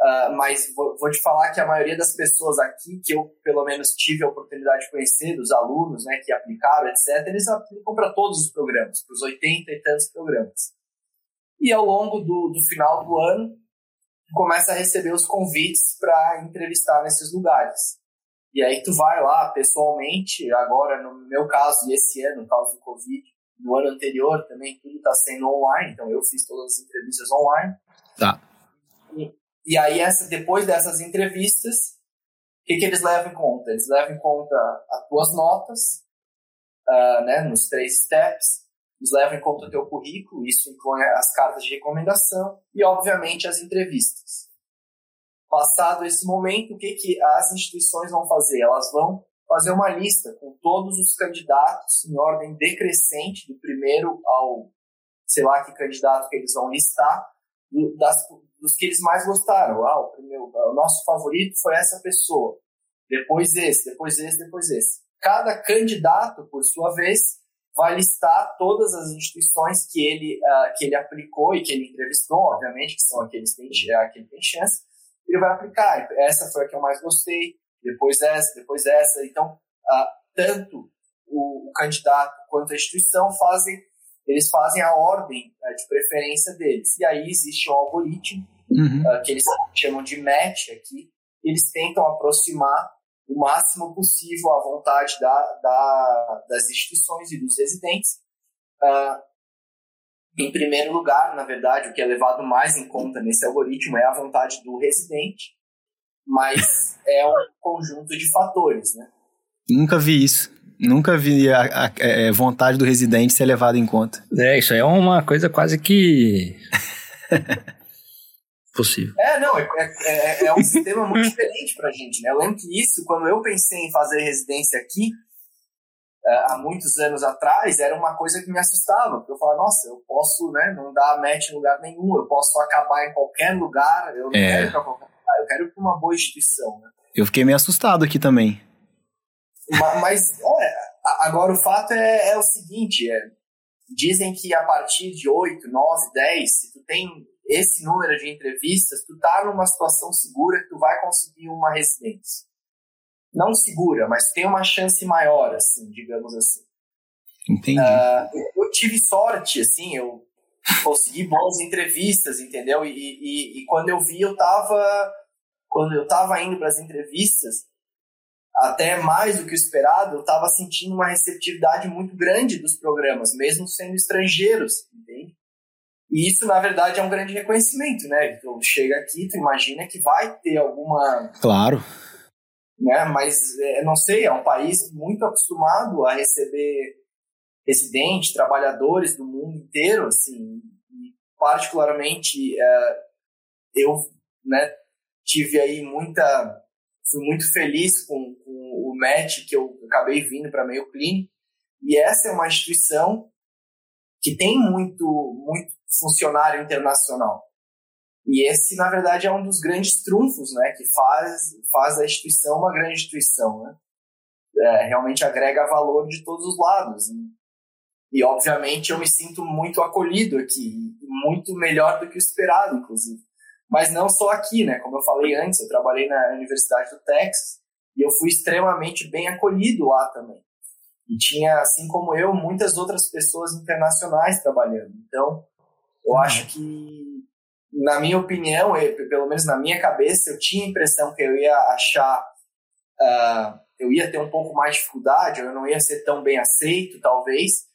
uh, mas vou, vou, te falar que a maioria das pessoas aqui, que eu pelo menos tive a oportunidade de conhecer, dos alunos né, que aplicaram, etc., eles aplicam para todos os programas, para os 80 e tantos programas. E ao longo do, do final do ano, começa a receber os convites para entrevistar nesses lugares. E aí tu vai lá pessoalmente, agora no meu caso e esse ano, no caso do Covid, no ano anterior também tudo está sendo online, então eu fiz todas as entrevistas online. Tá. E, e aí essa, depois dessas entrevistas, o que, que eles levam em conta? Eles levam em conta as tuas notas, uh, né, nos três steps, eles levam em conta o teu currículo, isso inclui as cartas de recomendação e, obviamente, as entrevistas. Passado esse momento, o que, que as instituições vão fazer? Elas vão fazer uma lista com todos os candidatos em ordem decrescente, do primeiro ao, sei lá, que candidato que eles vão listar, das, dos que eles mais gostaram. Ah, o, primeiro, o nosso favorito foi essa pessoa, depois esse, depois esse, depois esse. Cada candidato, por sua vez, vai listar todas as instituições que ele, uh, que ele aplicou e que ele entrevistou, obviamente, que são aqueles que que ele tem chance, ele vai aplicar. Essa foi a que eu mais gostei, depois essa, depois essa. Então, uh, tanto o, o, candidato quanto a instituição fazem eles fazem a ordem uh, de preferência deles. E aí existe um algoritmo, uhum. uh, que eles chamam de match aqui, eles tentam aproximar o máximo possível a vontade da, da, das instituições e dos residentes. Em primeiro lugar, na verdade, o que é levado mais em conta nesse algoritmo é a vontade do residente, mas <laughs> é um conjunto de fatores, né? Nunca vi isso. Nunca vi a, a, a, é, vontade do residente ser levada em conta. É, isso aí é uma coisa quase que. <laughs> possível. É, não, é, é, é, é um sistema muito diferente pra gente, né? Eu lembro que isso, quando eu pensei em fazer residência aqui, há muitos anos atrás, era uma coisa que me assustava, porque eu falava, nossa, eu posso, né, não dar match em lugar nenhum, eu posso acabar em qualquer lugar, eu não é. quero ir pra qualquer lugar, eu quero ir pra uma boa instituição, né? Eu fiquei meio assustado aqui também. Mas, mas agora o fato é, é o seguinte, é, dizem que a partir de 8, 9, 10, se tu tem esse número de entrevistas, tu tá numa situação segura que tu vai conseguir uma residência. Não segura, mas tem uma chance maior, assim, digamos assim. Entendi. Uh, eu tive sorte, assim, eu consegui boas entrevistas, entendeu? E, e, e quando eu vi, eu tava. Quando eu tava indo para as entrevistas, até mais do que o esperado, eu estava sentindo uma receptividade muito grande dos programas, mesmo sendo estrangeiros, entende? E isso, na verdade, é um grande reconhecimento, né? Tu chega aqui, tu imagina que vai ter alguma... Claro. Né? Mas, é, não sei, é um país muito acostumado a receber residentes, trabalhadores do mundo inteiro, assim, e particularmente é, eu né, tive aí muita fui muito feliz com, com o match que eu acabei vindo para meio clínico. E essa é uma instituição que tem muito, muito funcionário internacional. E esse, na verdade, é um dos grandes trunfos, né, que faz, faz a instituição uma grande instituição, né? É, realmente agrega valor de todos os lados. E, e, obviamente, eu me sinto muito acolhido aqui, muito melhor do que o esperado, inclusive. Mas não só aqui, né? Como eu falei antes, eu trabalhei na Universidade do Texas e eu fui extremamente bem acolhido lá também. E tinha, assim como eu, muitas outras pessoas internacionais trabalhando. Então, eu uhum. acho que, na minha opinião, pelo menos na minha cabeça, eu tinha a impressão que eu ia achar, uh, eu ia ter um pouco mais de dificuldade, eu não ia ser tão bem aceito, talvez.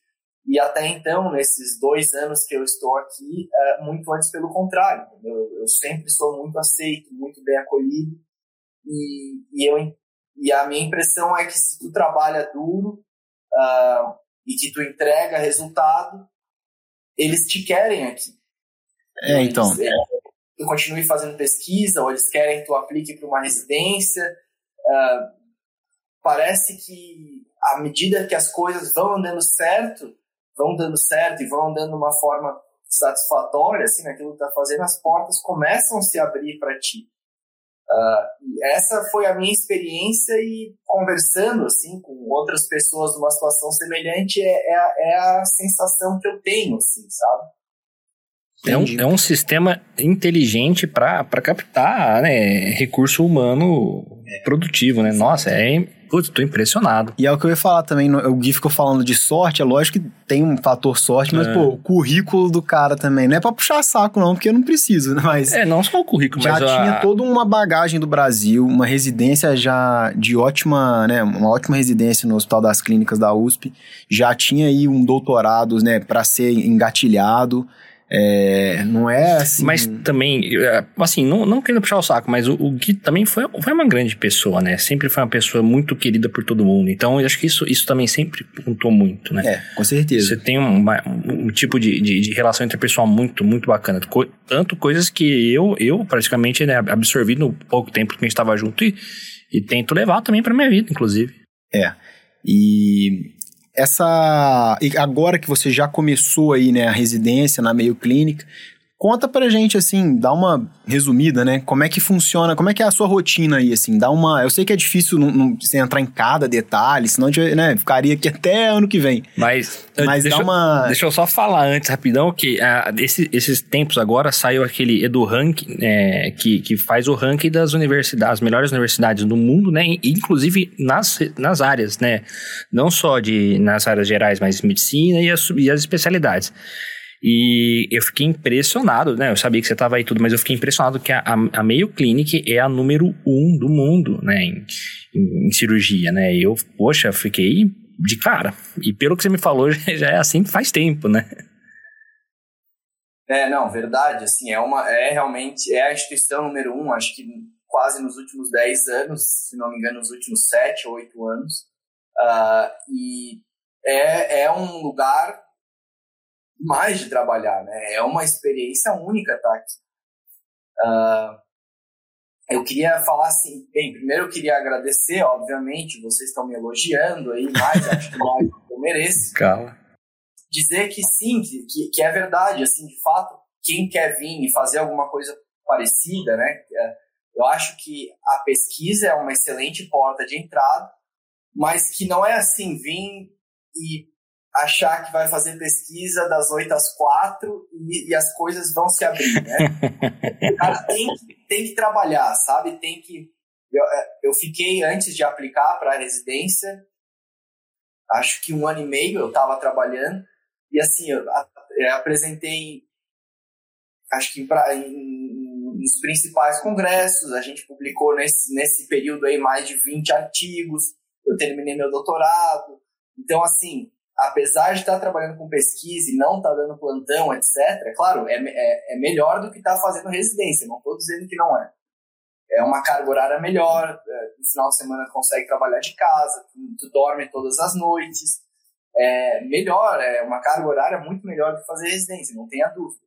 E até então, nesses dois anos que eu estou aqui, é, muito antes pelo contrário. Eu, eu, sempre sou muito aceito, muito bem acolhido. E, e, eu, e a minha impressão é que se tu trabalha duro uh, e que tu entrega resultado, eles te querem aqui. É, então. É, tu continue fazendo pesquisa, ou eles querem que tu aplique para uma residência. Uh, parece que à medida que as coisas vão andando certo, vão dando certo e vão andando de uma forma satisfatória, assim, naquilo que está fazendo, as portas começam a se abrir para ti. Uh, essa foi a minha experiência e conversando assim com outras pessoas numa situação semelhante é, é, a, é a sensação que eu tenho, assim, sabe? É um, é um sistema inteligente para captar né, recurso humano é. produtivo, né? Nossa, é Putz, tô impressionado. E é o que eu ia falar também, o Gui ficou falando de sorte, é lógico que tem um fator sorte, mas, é. pô, o currículo do cara também, não é pra puxar saco não, porque eu não preciso, né, mas... É, não só o currículo, já mas... Já tinha a... toda uma bagagem do Brasil, uma residência já de ótima, né, uma ótima residência no Hospital das Clínicas da USP, já tinha aí um doutorado, né, pra ser engatilhado, é, não é assim. Mas também, é, assim, não, não querendo puxar o saco, mas o, o Gui também foi, foi uma grande pessoa, né? Sempre foi uma pessoa muito querida por todo mundo. Então, eu acho que isso, isso também sempre contou muito, né? É, com certeza. Você tem um, um tipo de, de, de, relação interpessoal muito, muito bacana. Tanto coisas que eu, eu praticamente né, absorvi no pouco tempo que a gente estava junto e, e tento levar também para minha vida, inclusive. É. E essa. E agora que você já começou aí, né, a residência na meio clínica, Conta pra gente, assim, dá uma resumida, né? Como é que funciona, como é que é a sua rotina aí, assim? Dá uma. Eu sei que é difícil não, não você entrar em cada detalhe, senão a gente, né, ficaria aqui até ano que vem. Mas, Mas deixa, dá uma. deixa eu só falar antes, rapidão, que ah, esse- esses tempos agora saiu aquele EduRank, é, que, que faz o ranking das universidades, as melhores universidades do mundo, né? Inclusive nas, nas áreas, né? Não só de, nas áreas gerais, mas medicina e as, e as especialidades. E eu fiquei impressionado, né? Eu sabia que você estava aí tudo, mas eu fiquei impressionado que a, a, a Mayo Clinic é a número um do mundo, né? Em, em- em cirurgia, né? E eu, poxa, fiquei de cara. E pelo que você me falou, <laughs> já é assim faz tempo, né? É, não, verdade, assim, é uma, é realmente, é a instituição número um, acho que quase nos últimos 10 anos, se não me engano, nos últimos 7 ou 8 anos, Ah, e é, é um lugar mais de trabalhar, né, é uma experiência única estar aqui. Ah, eu queria falar assim, bem, primeiro eu queria agradecer, obviamente, vocês estão me elogiando aí, mais, acho que mais do que eu mereço, Cala. dizer que sim, que- que, é verdade, assim, de fato, quem quer vir e fazer alguma coisa parecida, né? Eu acho que a pesquisa é uma excelente porta de entrada, mas que não é assim, vir e achar que vai fazer pesquisa das 8 às 4 e, e as coisas vão se abrir, né? O cara tem que, tem que trabalhar, sabe? Tem que... Eu, é, eu fiquei, antes de aplicar para a residência, acho que um ano e meio eu estava trabalhando, e assim, eu, eu apresentei, acho que pra, em, nos principais congressos, a gente publicou nesse, nesse período aí mais de 20 artigos, eu terminei meu doutorado. Então, assim, apesar de estar trabalhando com pesquisa e não estar dando plantão, etc., claro, é, é, é melhor do que estar fazendo residência, não estou dizendo que não é. É uma carga horária melhor, é, no final de semana consegue trabalhar de casa, tu, tu dorme todas as noites, é melhor, é uma carga horária muito melhor do que fazer residência, não tenha dúvida.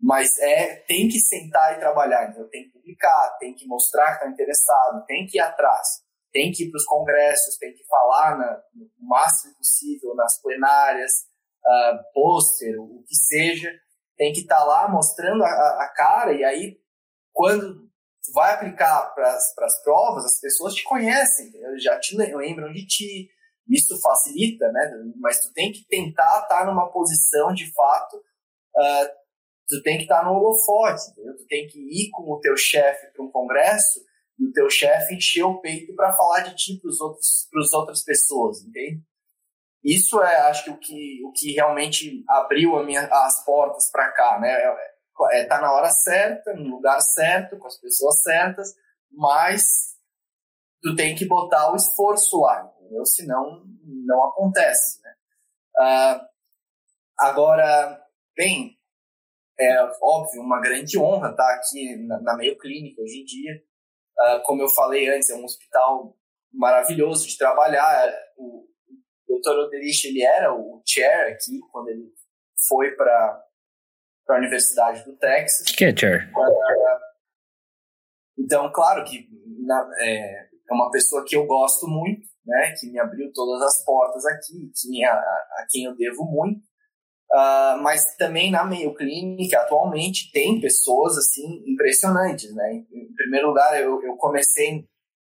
Mas é, tem que sentar e trabalhar, então tem que publicar, tem que mostrar que está interessado, tem que ir atrás, tem que ir para os congressos, tem que falar na, no máximo possível nas plenárias, uh, pôster, o que seja, tem que estar tá lá mostrando a, a, cara e aí quando vai aplicar para as provas, as pessoas te conhecem, já te lembram de ti, isso facilita, né? Mas tu tem que tentar estar numa posição de fato, uh, tu tem que estar no holofote, entendeu? Tu tem que ir com o teu chefe para um congresso e o teu chefe encher o peito para falar de ti para as outras pessoas, entende? Isso é, acho que o que o que realmente abriu minha, as portas para cá, né? É, é, tá na hora certa, no lugar certo, com as pessoas certas, mas tu tem que botar o esforço lá, entendeu? Senão não acontece, né? Uh, agora, bem, é óbvio, uma grande honra estar aqui na, na Meio Clínica hoje em dia. Uh, como eu falei antes, é um hospital maravilhoso de trabalhar. O, o Dr. Oderich, ele era o chair aqui quando ele foi para a Universidade do Texas. O que, é chair? Uh, então, claro que na, é, é uma pessoa que eu gosto muito, né, que me abriu todas as portas aqui, que a, a quem eu devo muito. Uh, mas também na Mayo Clinic, atualmente, tem pessoas, assim, impressionantes, né? Em, em primeiro lugar, eu, eu, comecei...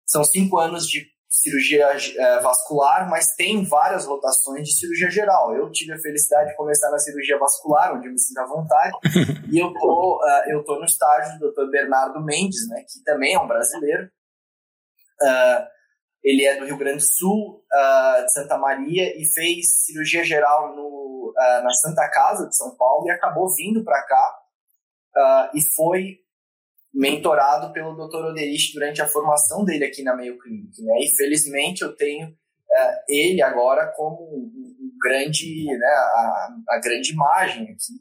São cinco anos de cirurgia uh, vascular, mas tem várias rotações de cirurgia geral. Eu tive a felicidade de começar na cirurgia vascular, onde eu me sinto à vontade, <laughs> e eu tô, uh, eu tô no estágio do Dr. Bernardo Mendes, né? Que também é um brasileiro. ele é do Rio Grande do Sul, de Santa Maria, e fez cirurgia geral no Uh, na Santa Casa de São Paulo e acabou vindo para cá uh, e foi mentorado pelo Dr. Oderich durante a formação dele aqui na Mayo Clinic. Né? E felizmente eu tenho uh, ele agora como um, grande, né, a, a, grande imagem aqui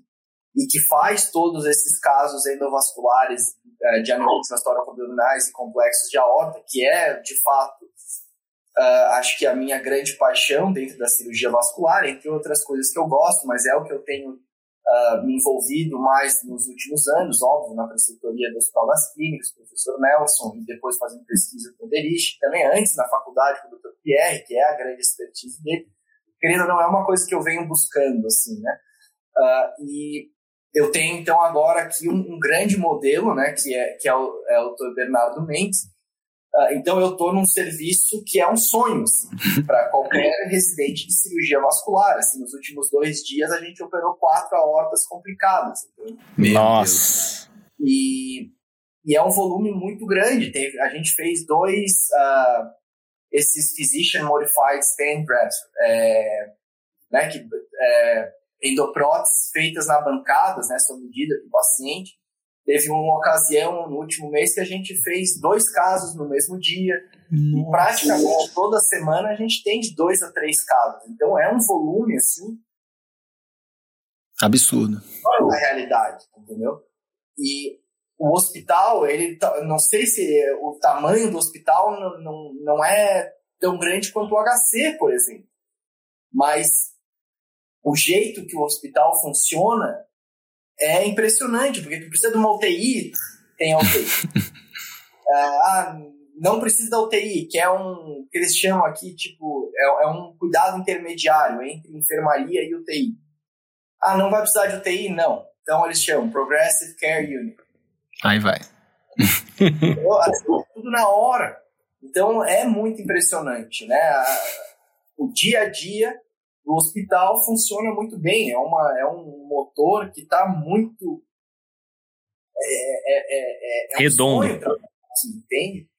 e que faz todos esses casos endovasculares de aneurismas tóraco-abdominais e complexos de aorta, que é de fato Uh, acho que a minha grande paixão dentro da cirurgia vascular, entre outras coisas que eu gosto, mas é o que eu tenho uh, me envolvido mais nos últimos anos, óbvio, na preceptoria do Hospital das Clínicas, professor Nelson, e depois fazendo pesquisa com o Derich, também antes na faculdade com o Dr. Pierre, que é a grande expertise dele. Querendo não, é uma coisa que eu venho buscando, assim, né? Uh, e eu tenho então agora aqui um, um, grande modelo, né, que é, que é o, é o Dr. Bernardo Mendes. Uh, então eu estou num serviço que é um sonho assim, para qualquer residente de cirurgia vascular. Assim, nos últimos dois dias a gente operou quatro aortas complicadas. Então, Nossa! E, e, é um volume muito grande. Tem, a gente fez dois uh, esses physician modified stent grafts, é, né, que é, endopróteses feitas na bancadas, né, sob medida do paciente. Teve uma ocasião no último mês que a gente fez dois casos no mesmo dia. E praticamente toda semana a gente tem de dois a três casos. Então é um volume assim. Absurdo. Na realidade, entendeu? E o hospital, ele tá, não sei se o tamanho do hospital não, não, não é tão grande quanto o HC, por exemplo. Mas o jeito que o hospital funciona é impressionante, porque tu precisa de uma UTI, tem a UTI. <laughs> É, ah, não precisa da UTI, que é um, que eles chamam aqui, tipo, é, é, um cuidado intermediário entre enfermaria e UTI. Ah, não vai precisar de UTI? Não. Então eles chamam Progressive Care Unit. Aí vai. Tudo na hora. Então é muito impressionante, né? O dia a dia o hospital funciona muito bem, é, uma, é um motor que está muito. É, é, é, é um Redondo. Sonho, assim, entende?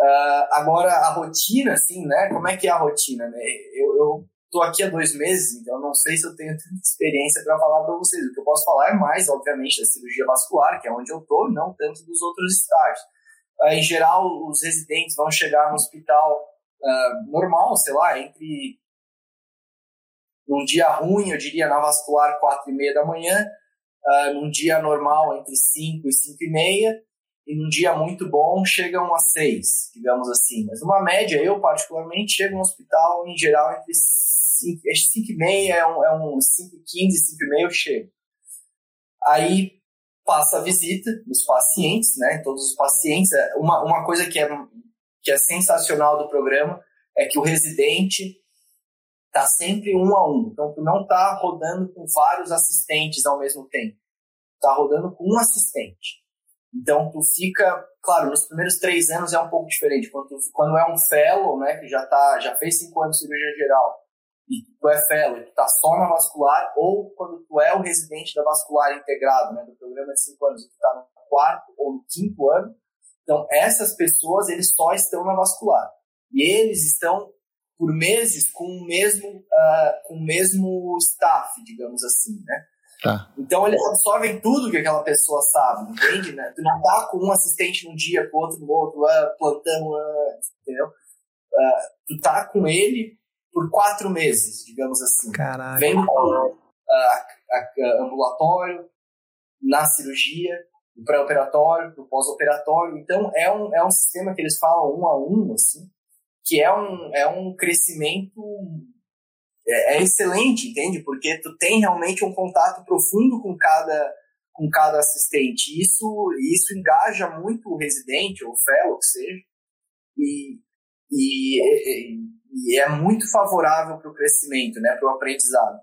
Uh, agora, a rotina, assim, né? Como é que é a rotina? Né? Eu, eu tô aqui há dois meses, então não sei se eu tenho tanta experiência para falar para vocês. O que eu posso falar é mais, obviamente, da cirurgia vascular, que é onde eu tô, não tanto dos outros estágios. Uh, em geral, os residentes vão chegar no hospital uh, normal, sei lá, entre num dia ruim, eu diria na vascular, 4 e meia da manhã. Uh, num dia normal, entre 5 e 5 e meia. E num dia muito bom, chegam às 6, digamos assim. Mas uma média, eu particularmente, chego no hospital, em geral, entre 5, 5 e meia, é um, é um 5 e 15, 5 e meia eu chego. Aí passa a visita dos pacientes, né? Todos os pacientes. Uma, uma coisa que é, que é sensacional do programa é que o residente tá sempre um a um. Então, tu não tá rodando com vários assistentes ao mesmo tempo. Tá rodando com um assistente. Então, tu fica, claro, nos primeiros três anos é um pouco diferente. Quando, tu, quando é um fellow, né, que já tá, já fez cinco anos de cirurgia geral, e tu é fellow, e tu tá só na vascular, ou quando tu é o residente da vascular integrado, né, do programa de cinco anos, tu tá no quarto ou no quinto ano. Então, essas pessoas, eles só estão na vascular. E eles estão por meses com o mesmo, uh, com o mesmo staff, digamos assim, né? Tá. Então eles absorvem tudo que aquela pessoa sabe, entende? Né? Tu não tá com um assistente num dia, com outro no outro, uh, plantão, uh, entendeu? Uh, tu tá com ele por quatro meses, digamos assim. Caraca. Vendo com ambulatório, na cirurgia, no pré-operatório, no pós-operatório. Então é um, é um sistema que eles falam um a um, assim, que é um, é um crescimento é, é, excelente, entende? Porque tu tem realmente um contato profundo com cada, com cada assistente. Isso, isso engaja muito o residente, ou fellow, que seja, e, e, e é muito favorável para o crescimento, né, para o aprendizado.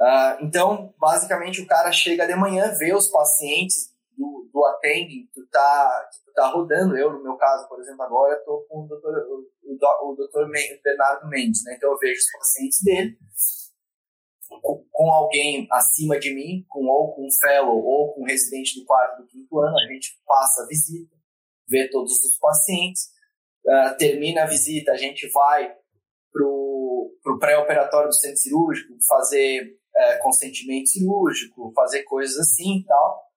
Uh, então, basicamente, o cara chega de manhã, vê os pacientes do, do attending, tu tá, tá rodando. Eu, no meu caso, por exemplo, agora estou com o doutor, o, o doutor Bernardo Mendes, né? Então eu vejo os pacientes dele com, com alguém acima de mim, com ou com um fellow ou com um residente do quarto do quinto ano, a gente passa a visita, vê todos os pacientes, uh, termina a visita, a gente vai pro, pro pré-operatório do centro cirúrgico, fazer uh, consentimento cirúrgico, fazer coisas assim e tal.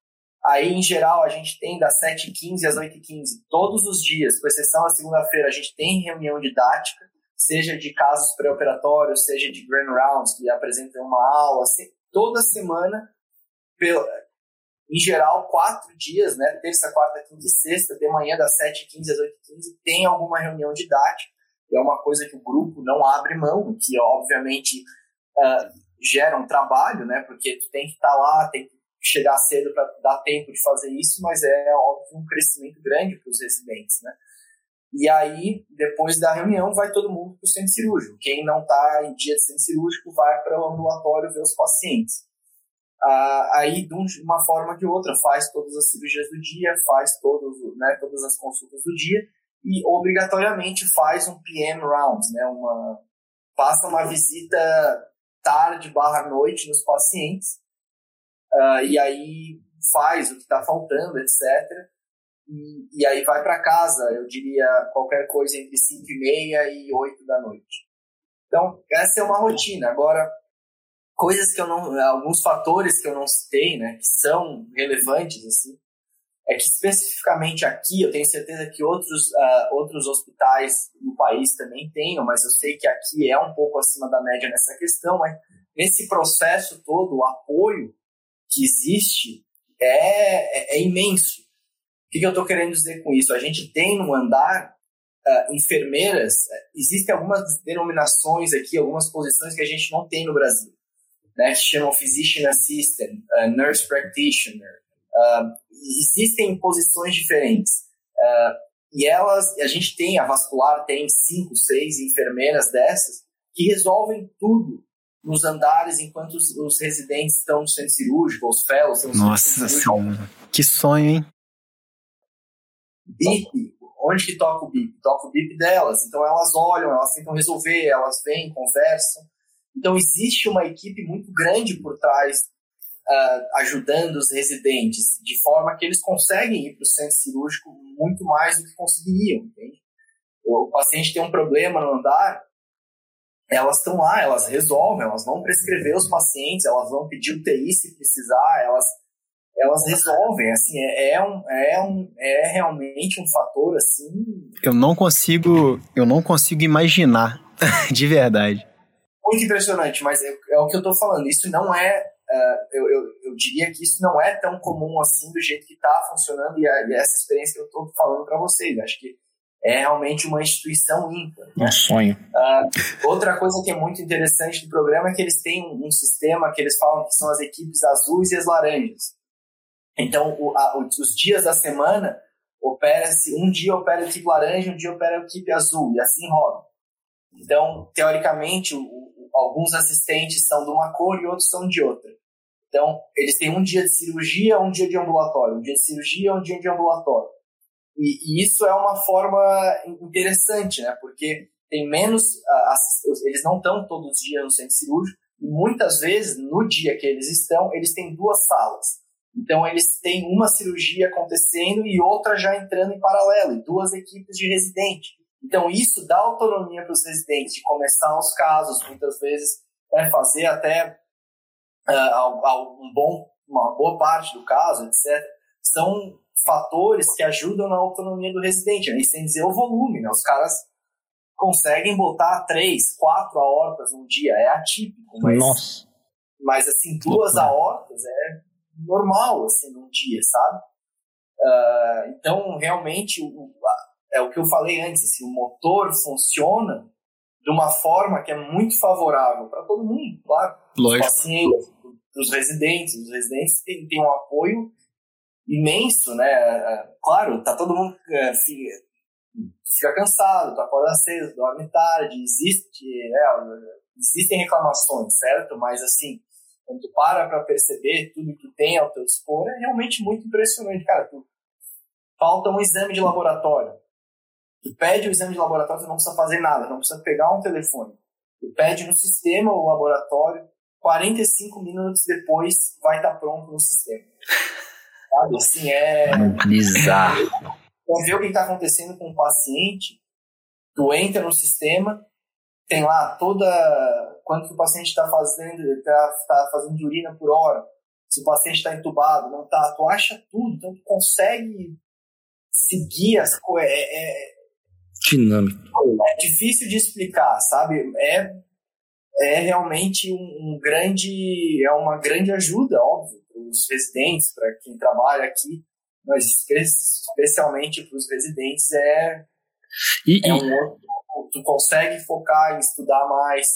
Aí, em geral, a gente tem das 7h15 às 8h15, todos os dias, com exceção da segunda-feira, a gente tem reunião didática, seja de casos pré-operatórios, seja de grand rounds, que apresentam uma aula, assim, toda semana, pela, em geral, quatro dias, né, terça, quarta, quinta e sexta, de manhã das 7h15 às 8h15, tem alguma reunião didática, que é uma coisa que o grupo não abre mão, que obviamente uh, gera um trabalho, né, porque tu tem que estar tá lá, tem que chegar cedo para dar tempo de fazer isso, mas é óbvio um crescimento grande para os residentes, né? E aí, depois da reunião, vai todo mundo para o centro cirúrgico. Quem não está em dia de centro cirúrgico vai para o ambulatório ver os pacientes. ah, aí de uma forma ou de outra faz todas as cirurgias do dia, faz todos, né, todas as consultas do dia e obrigatoriamente faz um PM round, né, uma passa uma visita tarde barra noite nos pacientes uh, e aí faz o que está faltando, etc. E, e aí vai para casa, eu diria qualquer coisa entre 5 e meia e 8 da noite. Então, essa é uma rotina. Agora, coisas que eu não, alguns fatores que eu não citei, né, que são relevantes assim, é que especificamente aqui, eu tenho certeza que outros, uh, outros hospitais no país também tenham, mas eu sei que aqui é um pouco acima da média nessa questão, mas nesse processo todo, o apoio que existe é, é, é imenso. O que, que eu estou querendo dizer com isso? A gente tem no andar uh, enfermeiras, existem algumas denominações aqui, algumas posições que a gente não tem no Brasil, né, chamam Physician Assistant, uh, Nurse Practitioner, Uh, existem posições diferentes. E elas, a gente tem, a vascular tem cinco, seis enfermeiras dessas que resolvem tudo nos andares enquanto os, os residentes estão no centro cirúrgico, os fellows estão no Nossa senhora, que sonho, hein? BIP, onde que toca o BIP? Toca o BIP delas. Então elas olham, elas tentam resolver, elas vêm, conversam. Então existe uma equipe muito grande por trás uh, ajudando os residentes, de forma que eles conseguem ir para o centro cirúrgico muito mais do que conseguiriam, entende? O, o paciente tem um problema no andar, elas estão lá, elas resolvem, elas vão prescrever os pacientes, elas vão pedir UTI se precisar, elas elas resolvem, assim, é, é, um, é, um, é realmente um fator, assim... Eu não consigo, eu não consigo imaginar, <laughs> de verdade. Muito impressionante, mas é, é o que eu tô falando, isso não é uh, eu, eu, eu, diria que isso não é tão comum assim do jeito que está funcionando e, a, e, essa experiência que eu estou falando para vocês. Acho que é realmente uma instituição ímpar. Um sonho. Uh, outra coisa que é muito interessante do programa é que eles têm um, sistema que eles falam que são as equipes azuis e as laranjas. Então, o, a, os dias da semana opera-se, um dia opera a equipe laranja, um dia opera a equipe azul, e assim roda. Então, teoricamente, o, alguns assistentes são de uma cor e outros são de outra. Então, eles têm um dia de cirurgia, um dia de ambulatório, um dia de cirurgia, um dia de ambulatório. E, e isso é uma forma interessante, né? Porque tem menos eles não estão todos os dias no centro cirúrgico e muitas vezes no dia que eles estão, eles têm duas salas. Então eles têm uma cirurgia acontecendo e outra já entrando em paralelo, e duas equipes de residente. Então, isso dá autonomia para os residentes de começar os casos, muitas vezes, né, fazer até uh, um bom, uma boa parte do caso, etc. São fatores que ajudam na autonomia do residente, e sem dizer o volume. Né? Os caras conseguem botar três, quatro aortas num dia, é atípico, mas, Nossa. mas assim, duas aortas é normal, assim, num dia, sabe? Uh, então, realmente, o, é o que eu falei antes, assim, o motor funciona de uma forma que é muito favorável para todo mundo, claro. Lógico. Os pacientes, os residentes. Os residentes têm, têm um apoio imenso, né? É, claro, tá todo mundo é, fica, cansado, tá fora cedo, dorme tarde, existe, né? existem reclamações, certo? Mas assim, quando tu para para perceber tudo que tu tem ao teu dispor, é realmente muito impressionante, cara. Tu, falta um exame de laboratório. Tu pede o exame de laboratório, você não precisa fazer nada, não precisa pegar um telefone. Tu pede no sistema o laboratório, 45 minutos depois vai estar tá pronto no sistema. <laughs> Sabe? Assim, é. Bizarro. Então, ver o que está acontecendo com o paciente, tu entra no sistema, tem lá toda. Quanto o paciente está fazendo, está tá fazendo de urina por hora, se o paciente está entubado, não está, tu acha tudo, então tu consegue seguir as coisas. É, é, dinâmico. É difícil de explicar, sabe? É, é realmente um, um grande, é uma grande ajuda, óbvio, os residentes, para quem trabalha aqui, mas especialmente para os residentes é, e, é um outro, tu consegue focar em estudar mais,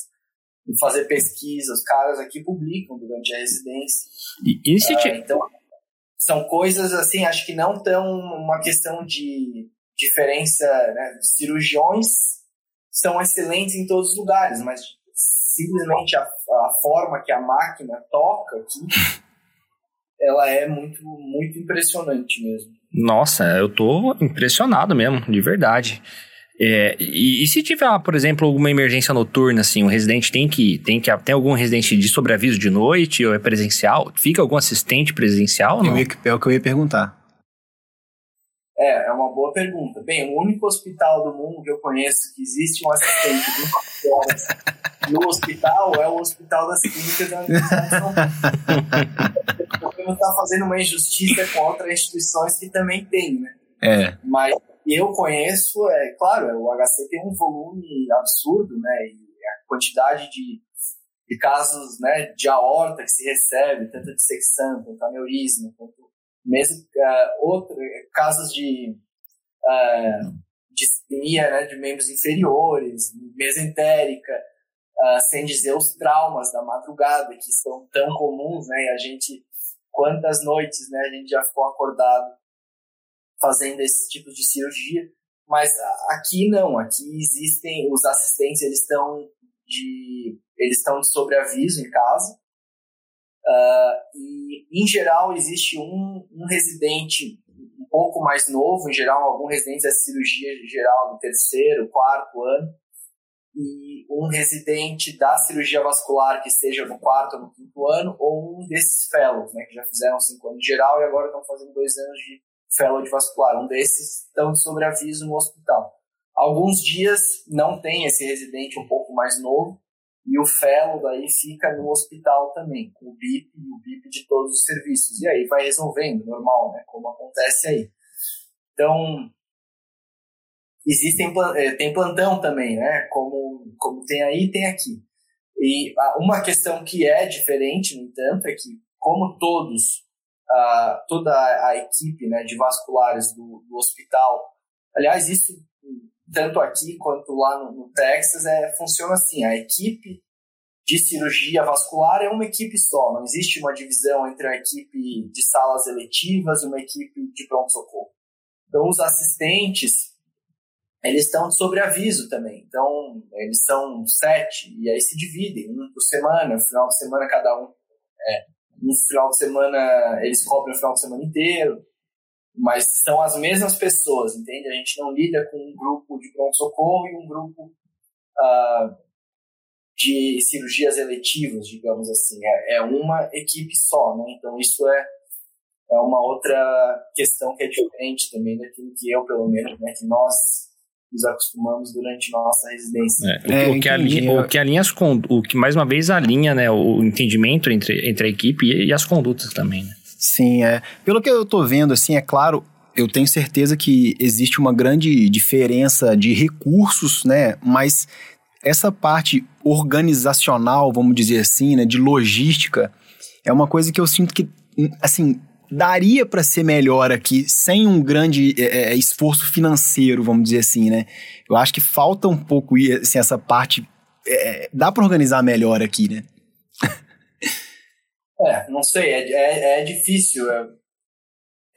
em fazer pesquisa, os caras aqui publicam durante a residência. E, e se uh, então, são coisas assim, acho que não tão uma questão de diferença, né? Cirurgiões são excelentes em todos os lugares, mas simplesmente a, a forma que a máquina toca aqui <laughs> ela é muito, muito impressionante mesmo. Nossa, eu tô impressionado mesmo, de verdade. É, e, e, se tiver, por exemplo, alguma emergência noturna, assim, o residente tem que, tem que tem algum residente de sobreaviso de noite ou é presencial? Fica algum assistente presencial? Não? Eu ia, é o que eu ia perguntar. É, é uma boa pergunta. Bem, o único hospital do mundo que eu conheço que existe um assistente de horas no hospital é o Hospital das Clínicas da Universidade de São Paulo. não está fazendo uma injustiça com outras instituições que também tem, né? É. Mas eu conheço, é claro, o HC tem um volume absurdo, né? E a quantidade de, de casos né, de aorta que se recebe, tanto de secção, quanto aneurisma, quanto mesmo uh, outro, casos de uh, né, de membros inferiores, mesentérica, uh, sem dizer os traumas da madrugada, que são tão comuns, né, e a gente, quantas noites né, a gente já ficou acordado fazendo esse tipo de cirurgia, mas aqui não, aqui existem, os assistentes, eles estão de, eles estão de sobreaviso em casa, Uh, e, em geral, existe um, um, residente um pouco mais novo, em geral, algum residente da cirurgia geral do terceiro, quarto ano, e um residente da cirurgia vascular que esteja no quarto ou no quinto ano, ou um desses fellows, né, que já fizeram cinco anos de geral e agora estão fazendo dois anos de fellow de vascular. Um desses estão de sobreaviso no hospital. Alguns dias não tem esse residente um pouco mais novo, e o fellow daí fica no hospital também, com o BIP e o BIP de todos os serviços. E aí vai resolvendo, normal, né? Como acontece aí. Então, existem eh, tem plantão também, né? Como, como tem aí, tem aqui. E uma questão que é diferente, no entanto, é que como todos, toda a equipe né, de vasculares do, do hospital, aliás, isso tanto aqui quanto lá no, no Texas, é, funciona assim: a equipe de cirurgia vascular é uma equipe só, não existe uma divisão entre a equipe de salas eletivas e uma equipe de pronto-socorro. Então, os assistentes, eles estão de sobreaviso também. Então, eles são sete, e aí se dividem, um por semana, no final de semana cada um. É, no final de semana, eles cobrem o final de semana inteiro mas são as mesmas pessoas, entende? A gente não lida com um grupo de pronto-socorro e um grupo uh, de cirurgias eletivas, digamos assim. É, é, uma equipe só, né? Então isso é, é uma outra questão que é diferente também daquilo que eu, pelo menos, né, que nós nos acostumamos durante nossa residência. É, o, é, o, que alinha, o que alinha as o que mais uma vez alinha né, o entendimento entre, entre a equipe e, e as condutas também. Né? Sim, é. Pelo que eu tô vendo, assim, é claro, eu tenho certeza que existe uma grande diferença de recursos, né? Mas essa parte organizacional, vamos dizer assim, né, de logística, é uma coisa que eu sinto que, assim, daria para ser melhor aqui sem um grande é, é, esforço financeiro, vamos dizer assim, né? Eu acho que falta um pouco assim, essa parte. É, dá para organizar melhor aqui, né? É, não sei, é, é, é difícil.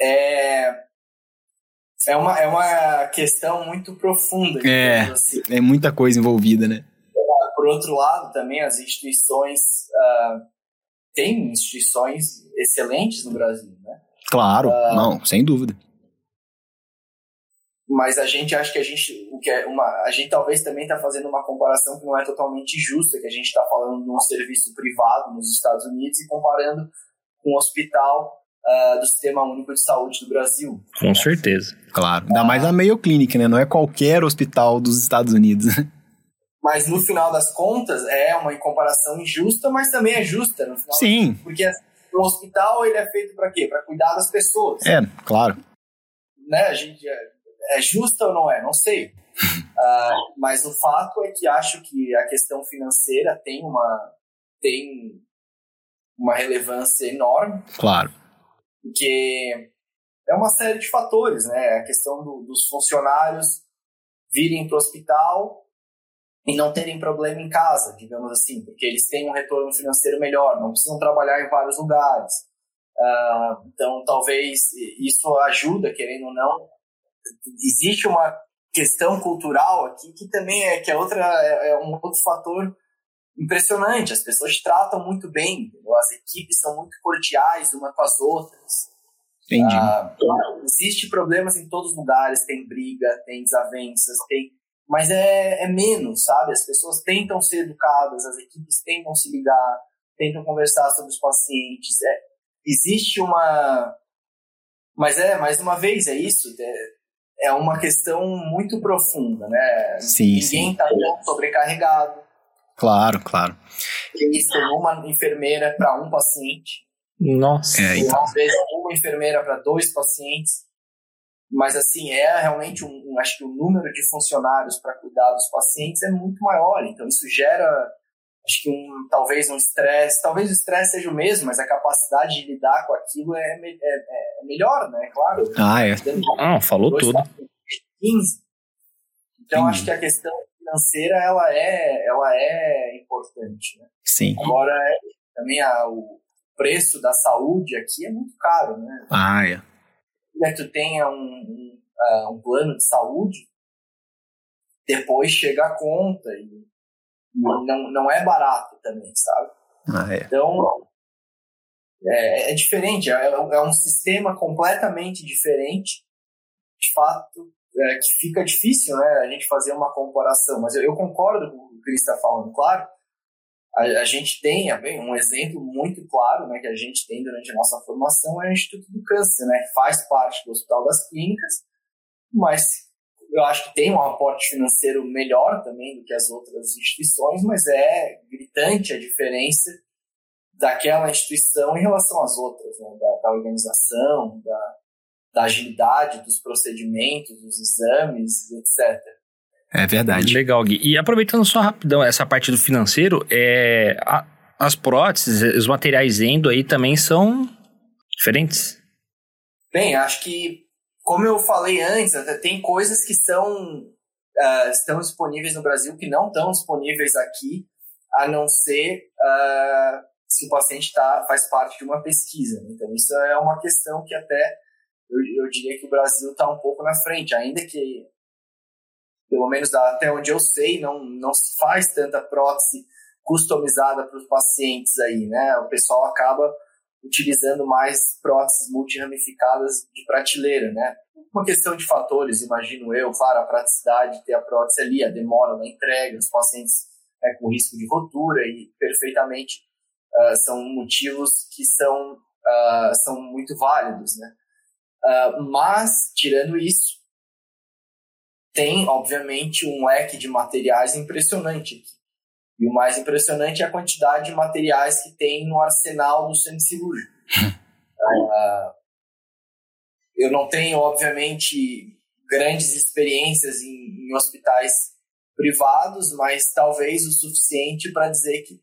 É, é, uma, é uma questão muito profunda. É, assim. é muita coisa envolvida, né? Por outro lado, também as instituições. Uh, tem instituições excelentes no Brasil, né? Claro, uh, não, sem dúvida mas a gente acha que a gente o que é uma a gente talvez também está fazendo uma comparação que não é totalmente justa que a gente está falando de um serviço privado nos Estados Unidos e comparando com o um hospital uh, do Sistema Único de Saúde do Brasil. Com né? certeza, claro. Ainda mais a Mayo Clinic, né? Não é qualquer hospital dos Estados Unidos. <laughs> Mas no final das contas é uma comparação injusta, mas também é justa no final. Sim. Porque o hospital ele é feito para quê? Para cuidar das pessoas. É, claro. Né? A gente é justa ou não é? Não sei. uh, <laughs> mas o fato é que acho que a questão financeira tem uma, tem uma relevância enorme. Claro. Porque é uma série de fatores, né? A questão do, dos funcionários virem para o hospital e não terem problema em casa, digamos assim, porque eles têm um retorno financeiro melhor, não precisam trabalhar em vários lugares. Uh, então, talvez isso ajuda, querendo ou não, existe uma questão cultural aqui que também é que é outra é, é um outro fator impressionante. As pessoas tratam muito bem, entendeu? as equipes são muito cordiais uma com as outras. Entendi. Ah, existe problemas em todos os lugares, tem briga, tem desavenças, tem mas é, é menos, sabe? As pessoas tentam ser educadas, as equipes tentam se ligar, tentam conversar sobre os pacientes. É, existe uma. Mas é, mais uma vez, é isso. É, é uma questão muito profunda, né? Sim, Ninguém está sobrecarregado. Claro, claro. Eles têm uma enfermeira para um paciente. Nossa. É, então. Às vezes, uma enfermeira para dois pacientes. Mas, assim, é realmente, um, um acho que o número de funcionários para cuidar dos pacientes é muito maior. Então, isso gera acho que um, talvez um estresse, talvez o estresse seja o mesmo, mas a capacidade de lidar com aquilo é, é, é melhor, né? Claro. Ah, é. Ah, falou tudo. 15. Então, Sim. acho que a questão financeira, ela é, ela é importante, né? Sim. Agora, também a, o preço da saúde aqui é muito caro, né? Ah, é. Que tu tenha um, um, uh, um plano de saúde, depois chega a conta e não, não é barato também, sabe? Ah, é. Então, é, é diferente, é, é, um sistema completamente diferente. De fato, é, que fica difícil né, a gente fazer uma comparação, mas eu, eu concordo com o que o Cris está falando, claro. A, a, gente tem bem, um exemplo muito claro né, que a gente tem durante a nossa formação é o Instituto do Câncer, né, que faz parte do Hospital das Clínicas, mas eu acho que tem um aporte financeiro melhor também do que as outras instituições, mas é gritante a diferença daquela instituição em relação às outras, né? da, da, organização, da, da, agilidade dos procedimentos, dos exames, etc. É verdade. Legal, Gui. E aproveitando só rapidão essa parte do financeiro, é, a, as próteses, os materiais endo aí também são diferentes? Bem, acho que como eu falei antes, tem coisas que são uh, estão disponíveis no Brasil que não estão disponíveis aqui, a não ser uh, se o paciente tá, faz parte de uma pesquisa. Então, isso é uma questão que até eu, eu diria que o Brasil está um pouco na frente, ainda que, pelo menos até onde eu sei, não, não se faz tanta prótese customizada para os pacientes aí, né? O pessoal acaba utilizando mais próteses multiramificadas de prateleira, né? Uma questão de fatores, imagino eu, claro, a praticidade de ter a prótese ali, a demora na entrega, os pacientes né, com risco de rotura e perfeitamente uh, são motivos que são, uh, são muito válidos, né? Uh, mas, tirando isso, tem, obviamente, um leque de materiais impressionante aqui. E o mais impressionante é a quantidade de materiais que tem no arsenal do centro cirúrgico. <laughs> uh, eu não tenho, obviamente, grandes experiências em, em hospitais privados, mas talvez o suficiente para dizer que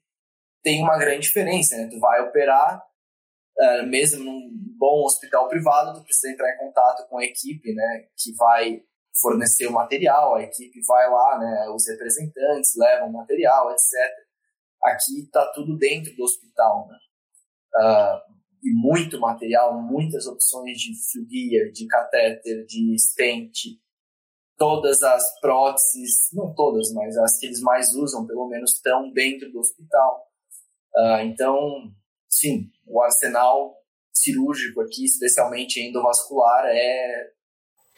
tem uma grande diferença. Né? Tu vai operar, uh, mesmo num bom hospital privado, tu precisa entrar em contato com a equipe né, que vai fornecer o material, a equipe vai lá, né, os representantes levam o material, etc. Aqui está tudo dentro do hospital, né? Uh, e muito material, muitas opções de fio guia, de catéter, de stent, todas as próteses, não todas, mas as que eles mais usam, pelo menos, estão dentro do hospital. Uh, então, sim, o arsenal cirúrgico aqui, especialmente endovascular, é,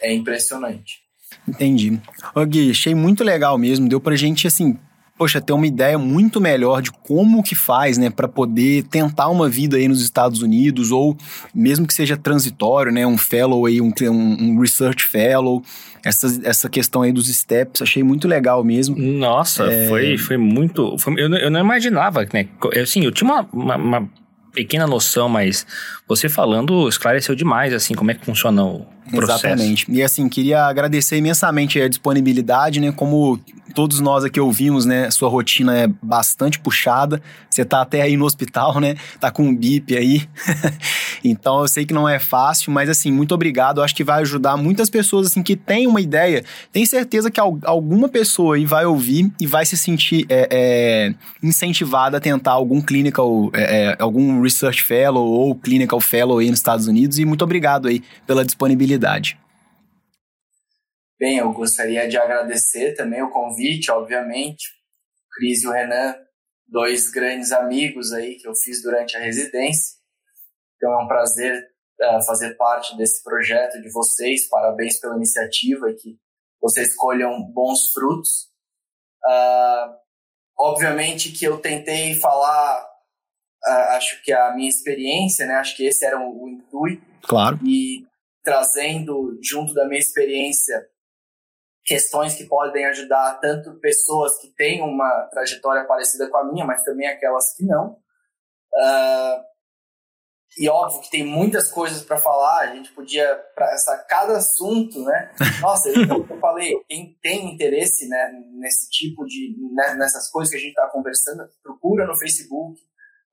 é impressionante. Entendi. Ô Gui, achei muito legal mesmo. Deu pra gente, assim, poxa, ter uma ideia muito melhor de como que faz, né, para poder tentar uma vida aí nos Estados Unidos, ou mesmo que seja transitório, né, um fellow aí, um, um research fellow, essa, essa questão aí dos steps, achei muito legal mesmo. Nossa, é... foi, foi muito, foi, eu, eu não imaginava, né, assim, eu tinha uma, uma, uma pequena noção, mas você falando esclareceu demais, assim, como é que funciona o processo. Exatamente. E assim, queria agradecer imensamente a disponibilidade, né? Como todos nós aqui ouvimos, né? Sua rotina é bastante puxada. Você tá até aí no hospital, né? Tá com um bip aí. <laughs> então eu sei que não é fácil, mas assim, muito obrigado. Eu acho que vai ajudar muitas pessoas assim que têm uma ideia. Tenho certeza que alguma pessoa aí vai ouvir e vai se sentir é, é, incentivada a tentar algum clinical, é, é algum research fellow ou clinical fellow aí nos Estados Unidos. E muito obrigado aí pela disponibilidade. Bem, eu gostaria de agradecer também o convite, obviamente. O Cris e o Renan dois grandes amigos aí que eu fiz durante a residência. Então é um prazer uh, fazer parte desse projeto de vocês. Parabéns pela iniciativa e que vocês colham bons frutos. Uh, obviamente que eu tentei falar, uh, acho que a minha experiência, né? Acho que esse era o, o intuito. Claro. E trazendo junto da minha experiência questões que podem ajudar tanto pessoas que têm uma trajetória parecida com a minha, mas também aquelas que não. Uh, e óbvio que tem muitas coisas para falar, a gente podia, para cada assunto, né? <laughs> Nossa, então eu falei, quem tem interesse né, nesse tipo de, né, nessas coisas que a gente está conversando, procura no Facebook,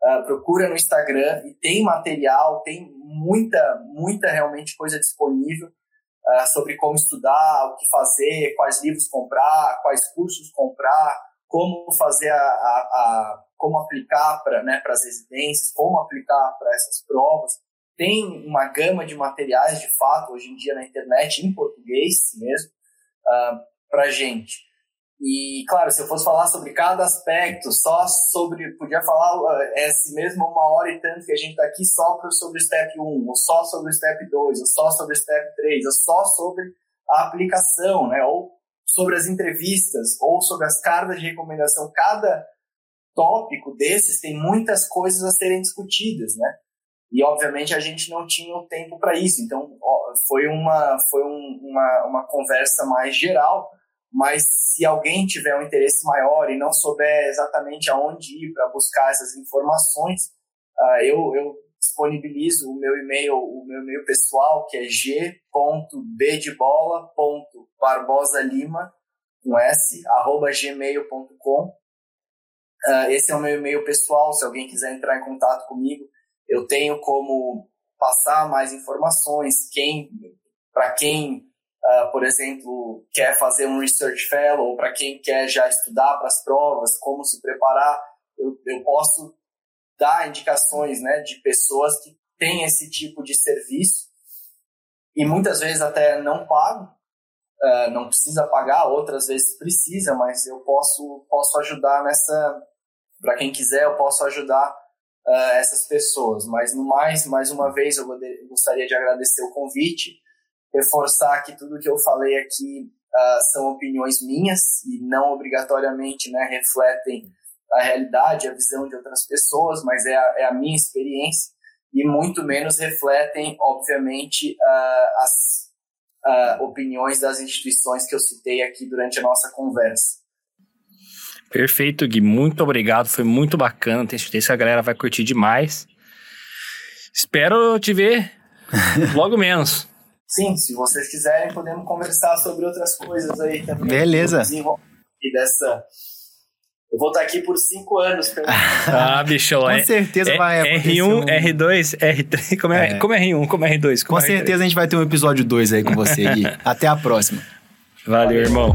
uh, procura no Instagram, e tem material, tem muita, muita realmente coisa disponível uh, sobre como estudar, o que fazer, quais livros comprar, quais cursos comprar, como fazer a, a, a como aplicar para né, as residências, como aplicar para essas provas. Tem uma gama de materiais, de fato, hoje em dia na internet, em português mesmo, uh, ah, para gente. E, claro, se eu fosse falar sobre cada aspecto, só sobre. Podia falar uh, esse mesmo uma hora e tanto que a gente está aqui só sobre o step 1, ou só sobre o step 2, ou só sobre o step 3, ou só sobre a aplicação, né? Ou sobre as entrevistas, ou sobre as cartas de recomendação. Cada tópico desses tem muitas coisas a serem discutidas, né? E, obviamente, a gente não tinha o tempo para isso. Então, foi, uma, foi um, uma, uma conversa mais geral mas se alguém tiver um interesse maior e não souber exatamente aonde ir para buscar essas informações, uh, eu, eu disponibilizo o meu e-mail, o meu e-mail pessoal, que é g.bdebola.barbosalima, com s, arroba gmail.com. Uh, ah, esse é o meu e-mail pessoal, se alguém quiser entrar em contato comigo, eu tenho como passar mais informações, quem, para quem uh, por exemplo, quer fazer um research fellow, para quem quer já estudar para as provas, como se preparar, eu, eu posso dar indicações né, de pessoas que têm esse tipo de serviço e muitas vezes até não pago, uh, não precisa pagar, outras vezes precisa, mas eu posso, posso ajudar nessa, para quem quiser, eu posso ajudar uh, essas pessoas. Mas no mais, mais uma vez, eu gostaria de agradecer o convite reforçar que tudo que eu falei aqui uh, são opiniões minhas e não obrigatoriamente né, refletem a realidade, a visão de outras pessoas, mas é a, é a minha experiência e muito menos refletem, obviamente, uh, as uh, opiniões das instituições que eu citei aqui durante a nossa conversa. Perfeito, Gui. Muito obrigado. Foi muito bacana. Tenho certeza que a galera vai curtir demais. Espero te ver <laughs> logo menos. Sim, se vocês quiserem, podemos conversar sobre outras coisas aí também. Beleza. E dessa. Eu vou estar aqui por cinco anos. <laughs> ah, bicho. Com é, certeza é, vai R1, um... R2, R3. Como é, é. Como é R1, como é R2? Como com é certeza R2? a gente vai ter um episódio 2 aí com você, Gui. <laughs> Até a próxima. Valeu, Valeu irmão.